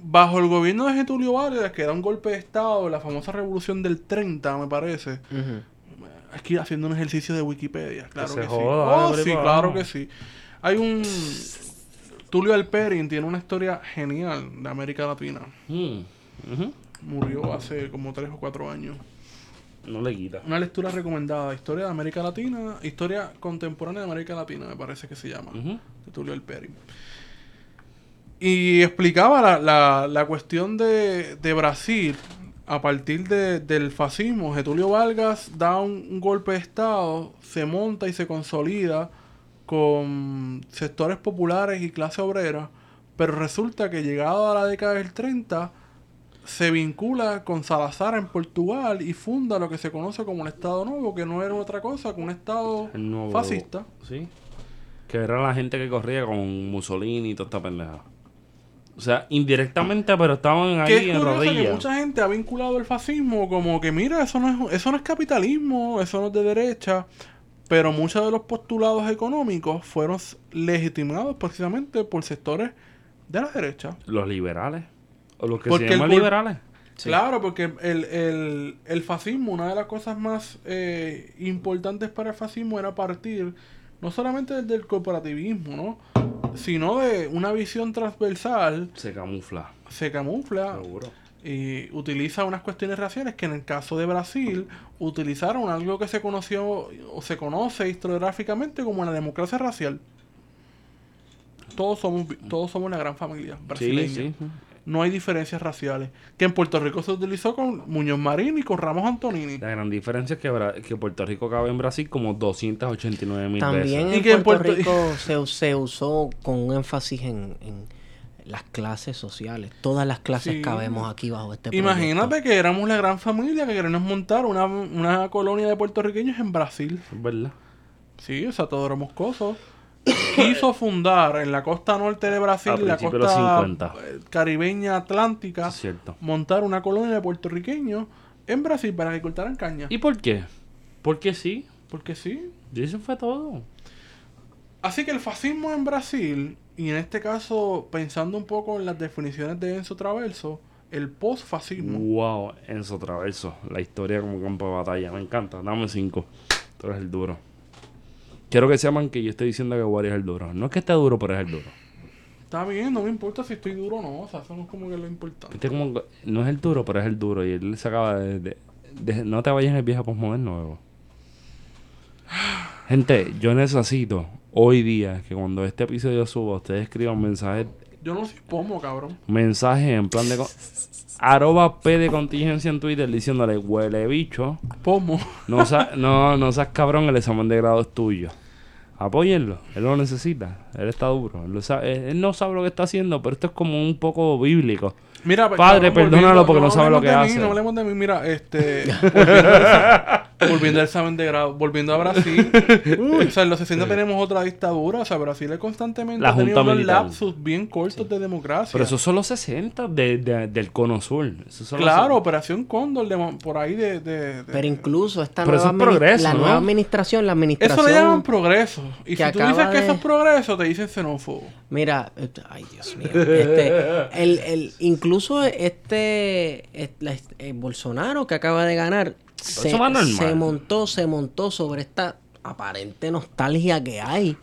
bajo el gobierno de Getulio Vargas, que era un golpe de Estado, la famosa revolución del 30, me parece. Ujú. Aquí haciendo un ejercicio de Wikipedia, claro que, sí. joda, Oh, sí, claro que sí. Hay un... Tulio Alperin tiene una historia genial de América Latina. Mm. Murió hace como tres o cuatro años. No le quita. Una lectura recomendada. Historia de América Latina. Historia contemporánea de América Latina, me parece que se llama. De Tulio Alperin. Y explicaba la, la, la cuestión de, de Brasil a partir de- del fascismo. Getulio Vargas da un, un golpe de Estado, se monta y se consolida con sectores populares y clase obrera, pero resulta que llegado a la década del 30 se vincula con Salazar en Portugal y funda lo que se conoce como el Estado Nuevo, que no era otra cosa que un Estado nuevo- fascista. Sí. Que era la gente que corría con Mussolini y toda esta pendeja. O sea, indirectamente, pero estaban ahí es en curioso que rodillas. mucha gente ha vinculado el fascismo como que mira, eso no es, eso no es capitalismo, eso no es de derecha, pero muchos de los postulados económicos fueron legitimados precisamente por sectores de la derecha. Los liberales. O los que Porque se llaman liberales. Claro, porque el, el- el fascismo, una de las cosas más eh, importantes para el fascismo era partir no solamente del, del corporativismo, ¿no? sino de una visión transversal, Se camufla. se camufla Seguro. Y utiliza unas cuestiones raciales que en el caso de Brasil utilizaron algo que se conoció o se conoce historiográficamente como la democracia racial. Todos somos, todos somos una gran familia brasileña. Sí, sí. No hay diferencias raciales. Que en Puerto Rico se utilizó con Muñoz Marín y con Ramos Antonini. La gran diferencia es que, que Puerto Rico cabe en Brasil como 289 mil También veces. Y en que en Puerto, Puerto- Rico se, se usó con un énfasis en, en, las clases sociales. Todas las clases Sí. cabemos aquí bajo este Imagínate que éramos la gran familia que queremos montar una, una colonia de puertorriqueños en Brasil. Es verdad. Sí, o sea, Teodoro Moscoso quiso fundar en la costa norte de Brasil, la principios de los costa 50. eh, caribeña atlántica, cierto. montar una colonia de puertorriqueños en Brasil para que cortaran caña. ¿Y por qué? Porque sí. Porque sí. Y eso fue todo. Así que el fascismo en Brasil, y en este caso pensando un poco en las definiciones de Enzo Traverso, el postfascismo. Wow, Enzo Traverso. La historia como campo de batalla. Me encanta. Dame cinco. Tú eres el duro. Quiero que sepan que yo estoy diciendo que Wari es el duro. No es que esté duro, pero es el duro. Está bien, no me importa si estoy duro o no, o sea, eso no es como que lo importante. Como que- no es el duro, pero es el duro. Y él se acaba de... de- de- no te vayas en el viejo postmoderno nuevo. Gente, yo necesito hoy día que cuando este episodio suba, ustedes escriban mensajes Yo no soy pomo, cabrón. mensajes en plan de... con- Arroba P de contingencia en Twitter diciéndole, huele bicho. Pomo. No, sa- no, no seas cabrón, el examen de grado es tuyo. Apóyenlo, él lo necesita, él está duro. Él, lo sabe- él no sabe lo que está haciendo, pero esto es como un poco bíblico. Mira, pues, Padre, perdónalo porque no sabe lo que de mí, hace. No hablemos de mí, mira, este. Volviendo, al- examen de grado, volviendo a Brasil. o sea, en los 60 tenemos otra dictadura. O sea, Brasil es constantemente La ha tenido junta unos lapsus bien cortos de democracia. Pero esos son los 60 de, de- del cono sur. Esos son los- Claro, Operación Cóndor, de por ahí de. de- de- Pero incluso esta Pero eso nueva, es admini- progreso, la ¿no? nueva administración, la administración... Eso le llaman progreso. Y si tú dices que eso es progreso, te dicen xenófobo. Mira, este- ay Dios mío, este, el, el, incluso este, la- eh, Bolsonaro que acaba de ganar se, eso es más normal. se montó, se montó sobre esta aparente nostalgia que hay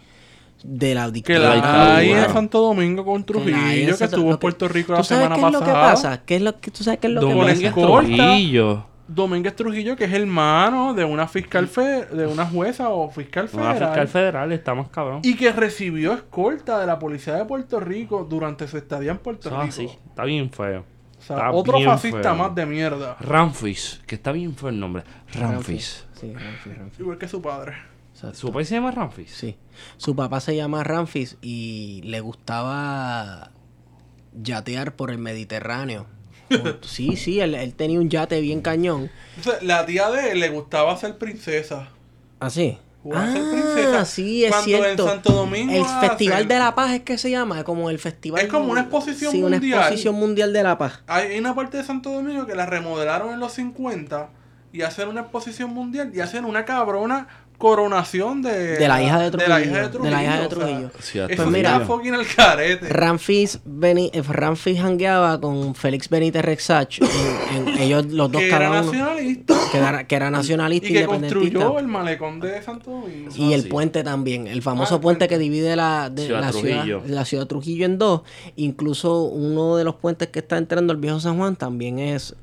de la Que dictadura. la dictadura. hay en Santo Domingo con Que la Trujillo, que Santo- estuvo en Puerto Rico ¿Tú la semana qué es lo que pasada. pasa? ¿Qué es lo que, ¿Tú sabes qué es lo que pasa? Trujillo. Domínguez Trujillo, que es hermano de una fiscal fe- de una jueza o fiscal Una federal. fiscal federal está más cabrón. Y que recibió escolta de la policía de Puerto Rico durante su estadía en Puerto es Rico. así. Está bien feo. O sea, Está otro fascista feo. más de mierda. Ramfis, que está bien feo el nombre. Ramfis. Sí, Ramfis, Ramfis. Igual que su padre. Exacto. ¿Su país se llama Ramfis? Sí. Su papá se llama Ramfis y le gustaba yatear por el Mediterráneo. Sí, sí, él, él tenía un yate bien cañón. La tía de él le gustaba ser princesa. ¿Así? Ser Ah, princesa. sí, es Cuando cierto. en Santo Domingo el Festival de la Paz es que se llama, como el festival. Es como una exposición sí, una mundial. exposición mundial de la paz. Hay una parte de Santo Domingo que la remodelaron en los 50 y hacen una exposición mundial y hacen una cabrona coronación de, De la hija de de la hija de Trujillo, Trujillo. de la hija de o sea, Trujillo. Sí, Pues mira, fucking al carete. Ramfis, Beni, eh, Ramfis hangueaba con Félix Benítez Rexach. en- en- ellos los dos que era cada uno. nacionalista Que era, que era nacionalista y que independentista. construyó el malecón de Santo Domingo. Y el sí. puente también, el famoso Ah, el puente que divide la, de- Ciudad la, ciudad, Trujillo. la ciudad de Trujillo en dos. Incluso uno de los puentes que está entrando al viejo San Juan también es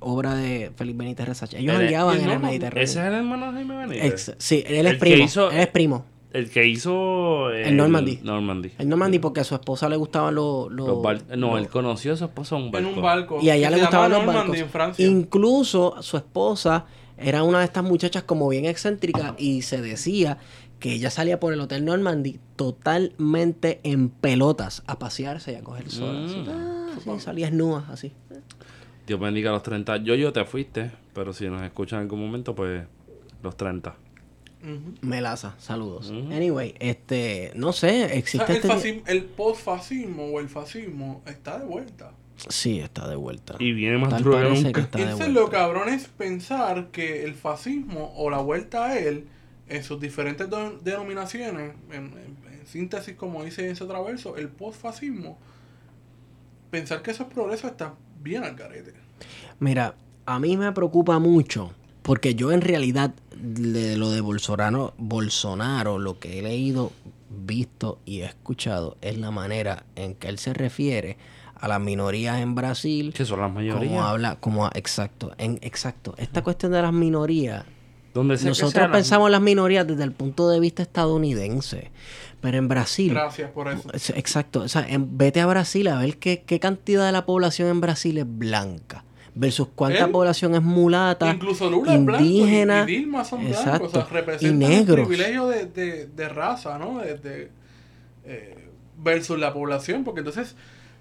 obra de Félix Benítez Resach. Ellos hangueaban y el en el. Mediterráneo. Ese es el hermano de Jaime Benítez. Ex- sí, él El es que primo. hizo- Él es primo. El que hizo. El Normandy. Normandy. El Normandy porque a su esposa le gustaban los... los- Los bar- no, los- él conoció a su esposa en un barco. en un barco. Y a ella le gustaban los Normandy barcos. en Francia. Incluso su esposa era una de estas muchachas como bien excéntrica y se decía que ella salía por el Hotel Normandy totalmente en pelotas a pasearse y a coger sol. así. Mm. Ah, sí, salía desnuda, así. Dios bendiga a los 30. Yo, yo te fuiste, pero si nos escuchan en algún momento, pues los 30. Ujú. Melaza, saludos. Anyway, este, no sé, O sea, existe el, este... fascismo, el postfascismo o el fascismo está de vuelta. Sí, está de vuelta. Y viene más duro que nunca. está de Entonces lo cabrón es pensar que el fascismo o la vuelta a él, en sus diferentes denominaciones, en, en- en síntesis como dice ese traverso, el postfascismo, pensar que eso es progreso está bien al carete. Mira, a mí me preocupa mucho porque yo en realidad de lo de Bolsonaro, Bolsonaro, lo que he leído, visto y escuchado es la manera en que él se refiere a las minorías en Brasil. Que son las Como mayorías. habla, como exacto, en exacto. Esta cuestión de las minorías, Donde sea que nosotros pensamos en las minorías desde el punto de vista estadounidense, pero en Brasil Gracias por eso. es- Exacto. O sea, en- vete a Brasil a ver qué, qué cantidad de la población en Brasil es blanca. Versus cuánta Él, población es mulata, Incluso Lula es blanco y- indígena, y, Dilma son blancos. exacto, O sea, y representan el negros. privilegio de, de, de raza, ¿no? De, eh, versus la población. Porque entonces,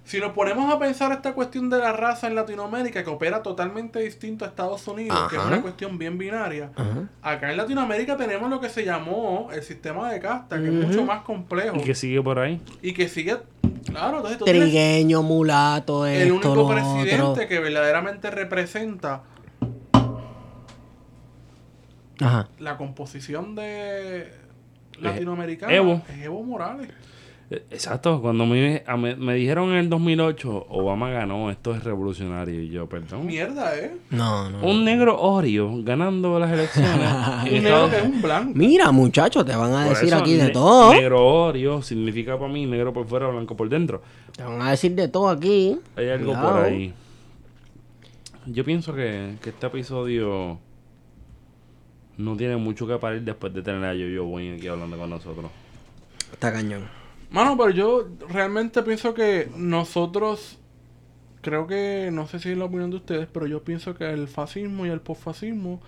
Si nos ponemos a pensar esta cuestión de la raza en Latinoamérica, que opera totalmente distinto a Estados Unidos, que es una cuestión bien binaria, Ajá. acá en Latinoamérica tenemos lo que se llamó el sistema de casta, que es mucho más complejo Y que sigue por ahí. y que sigue, claro, entonces tú Trigueño, mulato, el único lo presidente otro. que verdaderamente representa Ajá. la composición de latinoamericana Evo. es Evo Morales. Exacto, cuando me, a- me, me dijeron en el 2008, Obama ganó, esto es revolucionario. Y yo, perdón. Mierda, ¿eh? No, no. Un negro Oreo ganando las elecciones. Un negro que es un blanco. Mira, muchachos, te van a Por decir eso, aquí de ne- todo. Negro Oreo significa para mí negro por fuera, blanco por dentro. Te van a decir de todo aquí. Hay algo Cuidado. por ahí. Yo pienso que, que este episodio no tiene mucho que parir después de tener a Yo-Yo Boy aquí hablando con nosotros. Está cañón. Mano, pero yo realmente pienso que nosotros, creo que, no sé si es la opinión de ustedes, pero yo pienso que el fascismo y el posfascismo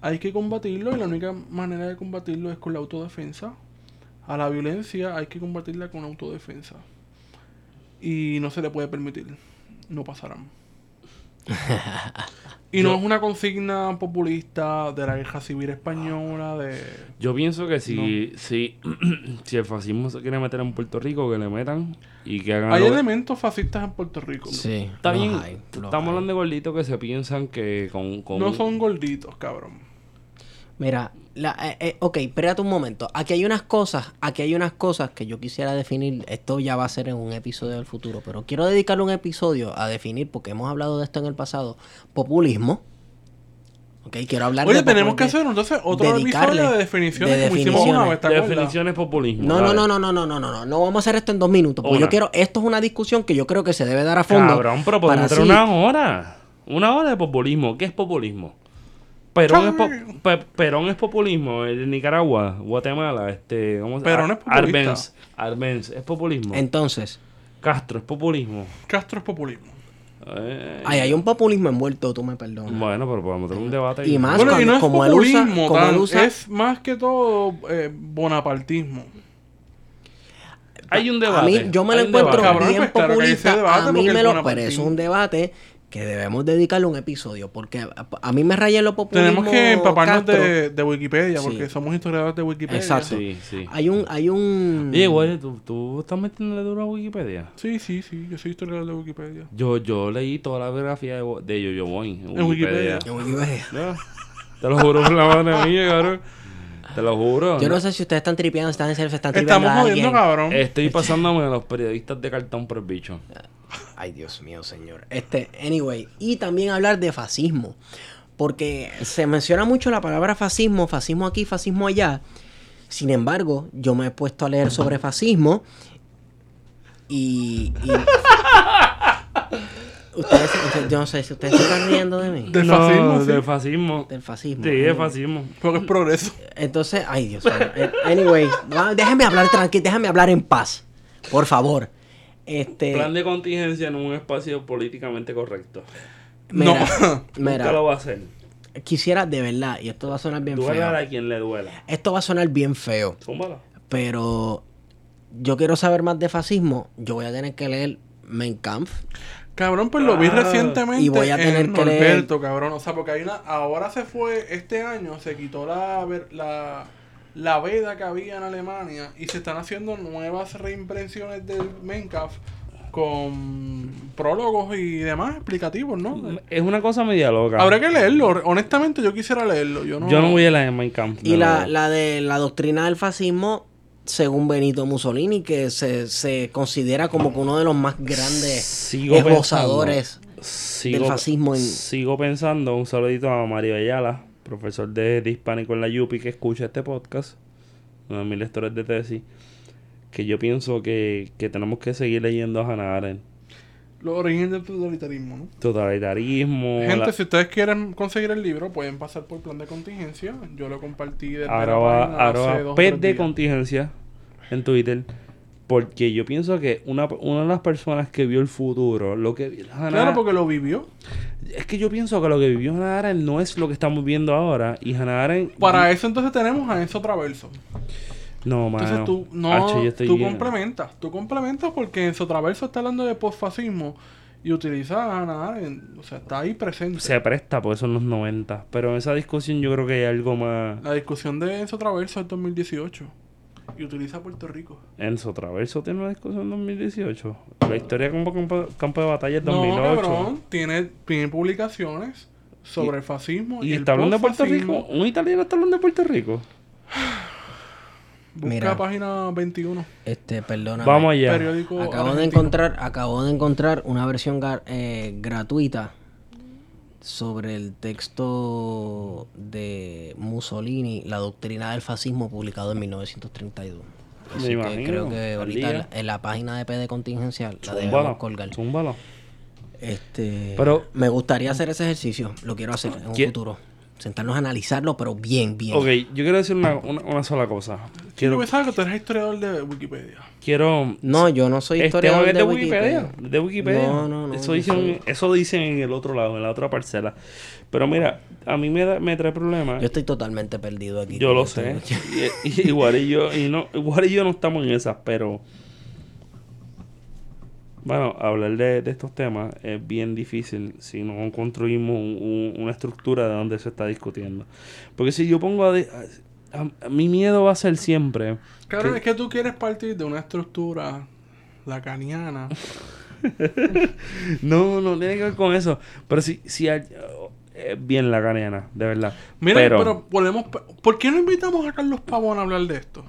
hay que combatirlo y la única manera de combatirlo es con la autodefensa. A la violencia hay que combatirla con autodefensa. Y no se le puede permitir. No pasarán. Y no es una consigna populista de la guerra civil española, de... Yo pienso que si, si, si el fascismo se quiere meter en Puerto Rico, que le metan y que hagan... Hay lo- elementos fascistas en Puerto Rico. Sí. Está bien, hay, estamos hay. hablando de gorditos que se piensan que con... con No son gorditos, cabrón. Mira, la, eh, eh, ok, espérate un momento. Aquí hay unas cosas, aquí hay unas cosas que yo quisiera definir. Esto ya va a ser en un episodio del futuro, pero quiero dedicarle un episodio a definir, porque hemos hablado de esto en el pasado, populismo. Ok, quiero hablar Oye, de tenemos que hacer entonces otro episodio de definiciones, de como hicimos una definiciones. definiciones populismo. No, no, no, no, no, no, no, no, no. No vamos a hacer esto en dos minutos. Porque Una. yo quiero. Esto es una discusión que yo creo que se debe dar a fondo. Cabrón, pero podemos para una hora. Una hora de populismo. ¿Qué es populismo? Perón es, po- Perón es populismo. El de Nicaragua, Guatemala, este... ¿cómo Perón es populista. Arbenz. Arbenz es populismo. Entonces, Castro es populismo. Castro es populismo. Eh, ahí hay un populismo envuelto, tú me perdonas. Bueno, pero podemos tener un debate. Y ahí. más Bueno, y no es como él usa- como tan- él usa- es más que todo eh, bonapartismo. Hay un debate. A mí, yo me lo encuentro debate. Cabrón, bien pues hay ese populista. debate a mí me lo pero es un debate que debemos dedicarle un episodio. Porque a, a mí me raya en lo populismo. Tenemos que empaparnos Castro. de, de Wikipedia, Sí. porque somos historiadores de Wikipedia. Exacto. Sí, sí. Hay un, hay un. Oye, güey, ¿tú, tú estás metiéndole duro a Wikipedia. Sí, sí, sí, yo soy historiador de Wikipedia. Yo, yo leí toda la biografía de, de Yo-Yo Boy en En Wikipedia. En Wikipedia. No, Te lo juro por la madre mía, cabrón. Te lo juro. Yo no sé si ustedes están tripeando, están en serio, se están tripeando Estamos jodiendo, cabrón. Estoy pasándome a los periodistas de cartón por el bicho. Ay, Dios mío, señor. Este, anyway, y también hablar de fascismo. Porque se menciona mucho la palabra fascismo, fascismo aquí, fascismo allá. Sin embargo, yo me he puesto a leer sobre fascismo y. y- ustedes, yo no sé si ustedes se están riendo de mí. Del No, fascismo, sí. Del fascismo. Del fascismo. Sí, de fascismo. Porque es progreso. Entonces, ay, Dios mío. Eh, Anyway, déjame hablar tranquilo, déjame hablar en paz. Por favor. Este. Plan de contingencia en un espacio políticamente correcto. Mira, No. Nunca mira, lo va a hacer. quisiera de verdad, y esto va a sonar bien Duela feo. a quien le duela. Esto va a sonar bien feo, Zúmbala. pero yo quiero saber más de fascismo. Yo voy a tener que leer Mein Kampf. Cabrón, pues lo vi Ah, recientemente y voy a tener en que leer- Norberto, cabrón. O sea, porque hay una... Ahora se fue, este año se quitó la, ver- la, la veda que había en Alemania y se están haciendo nuevas reimpresiones del Minecraft con prólogos y demás explicativos, ¿no? Es una cosa media loca. Habrá que leerlo. Honestamente, yo quisiera leerlo. Yo no, Yo no voy a de Minecraft. Y la, la de la doctrina del fascismo, según Benito Mussolini, que se, se considera como que uno de los más grandes Sigo esbozadores Sigo, del fascismo en- sigo pensando, un saludito a Mario Ayala, profesor de, de hispánico en la Yupi que escucha este podcast, uno de mis lectores de tesis, que yo pienso que, que tenemos que seguir leyendo a Hannah Arendt. Los orígenes del totalitarismo, ¿no? Totalitarismo. Gente, la- si ustedes quieren conseguir el libro, pueden pasar por plan de contingencia. Yo lo compartí la arroba, arroba tres de días. contingencia en Twitter. Porque yo pienso que una, una de las personas que vio el futuro, lo que vio Claro, porque lo vivió. es que yo pienso que lo que vivió Hannah Arendt no es lo que estamos viendo ahora. Y Hannah Arendt Para eso entonces tenemos a Enzo Traverso. No, mano. Entonces tú, no, tú complementas, tú complementas porque en Sotraverso está hablando de posfascismo y utiliza a Hannah Arendt, o sea, está ahí presente. Se presta, porque son los 90. Pero en esa discusión yo creo que hay algo más. La discusión de Enzo Traverso es 2018 y utiliza Puerto Rico. Enzo Traverso tiene una discusión en 2018. La historia como campo, campo de batalla es No, 2008. cabrón, tiene, tiene publicaciones sobre el fascismo y, ¿Y el está hablando de Puerto. Rico? ¿Un italiano está hablando de Puerto Rico? Busca Mira. página 21. Este, perdona. Vamos allá. Periódico Acabo de encontrar, acabo de encontrar una versión gar- eh, gratuita sobre el texto de Mussolini, La doctrina del fascismo, publicado en 1932. Me Así que imagino, creo que ahorita en la, en la página de P de contingencia la Zúmbalo. debemos colgar. Zúmbalo. Este, Pero- me gustaría hacer ese ejercicio, lo quiero hacer en un ¿Qué- futuro. Sentarnos a analizarlo, pero bien, bien. Ok, yo quiero decir una, una, una sola cosa. Quiero Quiero. que tú eres historiador de Wikipedia. quiero No, yo no soy Esteban historiador de de Wikipedia. Wikipedia. De Wikipedia. No, no, no, Eso dicen, soy- eso dicen en el otro lado, en la otra parcela. Pero mira, a mí me, da- me trae problemas. Yo estoy totalmente perdido aquí. Yo lo sé. Y, y igual y yo, y no, igual y yo no estamos en esas, pero bueno, hablar de, de estos temas es bien difícil si no construimos un- un- una estructura de donde se está discutiendo. Porque si yo pongo a, de- a- a- mi miedo va a ser siempre Claro, que- es que tú quieres partir de una estructura lacaniana. no, no tiene que ver con eso. Pero si, si hay- es bien la canena, de verdad. Mira, pero, pero, podemos... ¿Por qué no invitamos a Carlos Pavón a hablar de esto?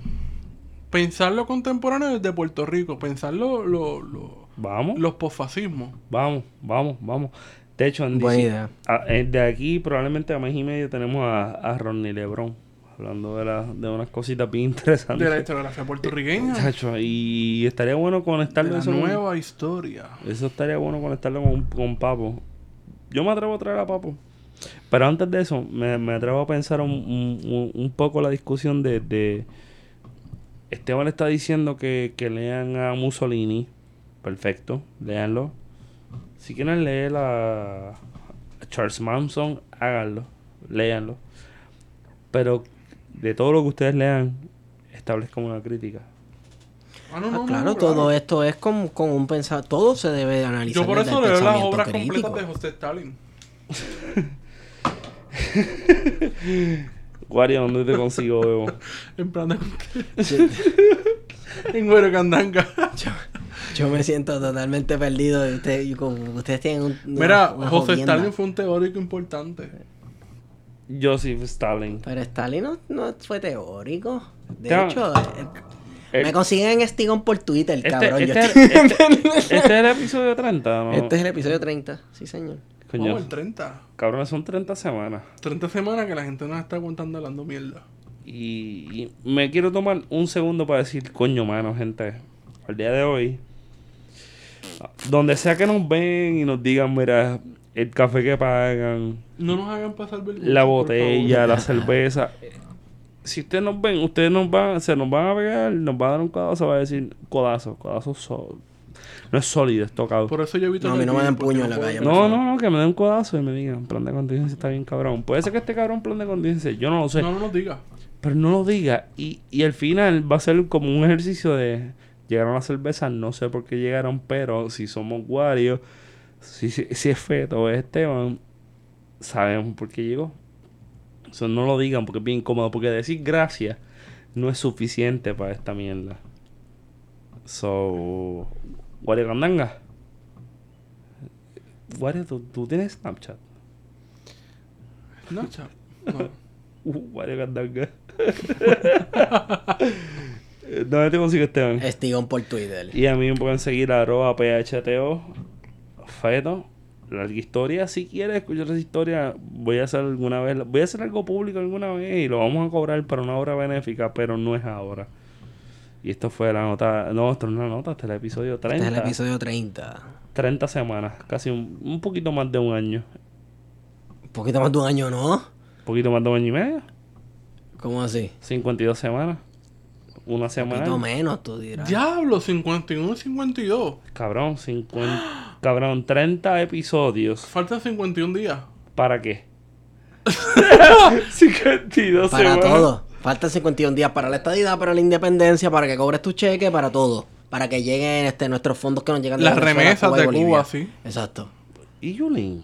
Pensar lo contemporáneo desde Puerto Rico. Pensar lo, lo- lo- vamos, los posfascismos. vamos, vamos, vamos. De hecho, en Buena DC idea. a- eh, de aquí probablemente a mes y medio tenemos a, a Ronnie Lebron hablando de, la, de unas cositas bien interesantes. De la historiografía puertorriqueña. Chacho, y estaría bueno De conectarlo la eso con- nueva historia. Eso estaría bueno conectarlo con, con Papo. Yo me atrevo a traer a Papo. Pero antes de eso, me, me atrevo a pensar un, un- un- un poco la discusión de, de- Esteban está diciendo que, que lean a Mussolini. Perfecto, léanlo. Si quieren leer a, Charles Manson, háganlo. Léanlo. Pero de todo lo que ustedes lean, establezcan una crítica. Ah, no, Ah, no, no, claro, no, todo esto es con, con un pensar, todo se debe de analizar. Yo por eso leo las pensamiento obras crítico. completas de José Stalin. Wario, ¿dónde te consigo, Bebo? En plan de... en Güero Candanga. Yo, me siento totalmente perdido. y Ustedes, y como ustedes tienen un. Mira, una José jodienda. Stalin fue un teórico importante. Joseph Stalin. Pero Stalin no, no fue teórico. De hecho, eh, Eh, me consiguen en Stigón por Twitter, Este, cabrón. Yo este, estoy- este- este es el episodio 30, ¿no? Este es el episodio 30, sí, señor. Coño, Oh, el 30. cabrón, son 30 semanas. 30 semanas que la gente nos está aguantando hablando mierda. Y, y me quiero tomar un segundo para decir, coño, mano, gente. Al día de hoy, donde sea que nos ven y nos digan, mira, el café que pagan, No nos hagan pasar vergüenza. la botella, la cerveza. Si ustedes nos ven, ustedes nos van, se nos van a pegar, nos van a dar un codazo, va a decir codazo, codazo no es sólido, es tocado. Por eso yo evito No, a mí no me dan puño en la calle, No, no, no, que me den un codazo y me digan, plan de contingencia está bien cabrón. Puede ser que este cabrón plan de contingencia, yo no lo sé, No, no nos diga. pero no lo diga. Y, y al final va a ser como un ejercicio de, llegaron las cervezas, no sé por qué llegaron, pero si somos Wario, si, si, si es Feto o es Esteban, sabemos por qué llegó. Eso no lo digan porque es bien incómodo, porque decir gracias no es suficiente para esta mierda. So, Wario Candanga. Wario, ¿tú, tú tienes Snapchat? No, chap. No. Uh, Wario Candanga. ¿Dónde te consigo Esteban? Stigón por Twitter. Y a mí me pueden seguir arroba phto feto. Larga historia. Si quieres escuchar esa historia, voy a hacer alguna vez. Voy a hacer algo público alguna vez y lo vamos a cobrar para una obra benéfica, pero no es ahora. Y esto fue la nota. No, esto no es la nota, este es el episodio 30. Este es el episodio 30. 30 semanas, casi un, un poquito más de un año. Un poquito más de un año, ¿no? Un poquito más de un año y medio. ¿Cómo así? 52 semanas una semana. Un menos, tú dirás. Diablo, 51 y 52. Cabrón, 50. cabrón, 30 episodios. Faltan 51 días. ¿Para qué? 52 Para semanas. todo. Faltan 51 días para la estadidad, para la independencia, para que cobres tu cheque, para todo. Para que lleguen este, nuestros fondos que nos llegan de Las remesas de Cuba, sí. Exacto. ¿Y Yulín?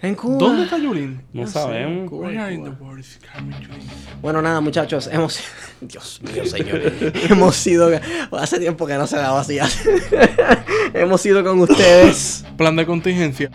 ¿Dónde está Yulín? No, sabemos. Bueno, nada, muchachos, hemos. Dios mío, señor. hemos sido. Hace tiempo que no se daba así. hemos sido con ustedes. Plan de contingencia.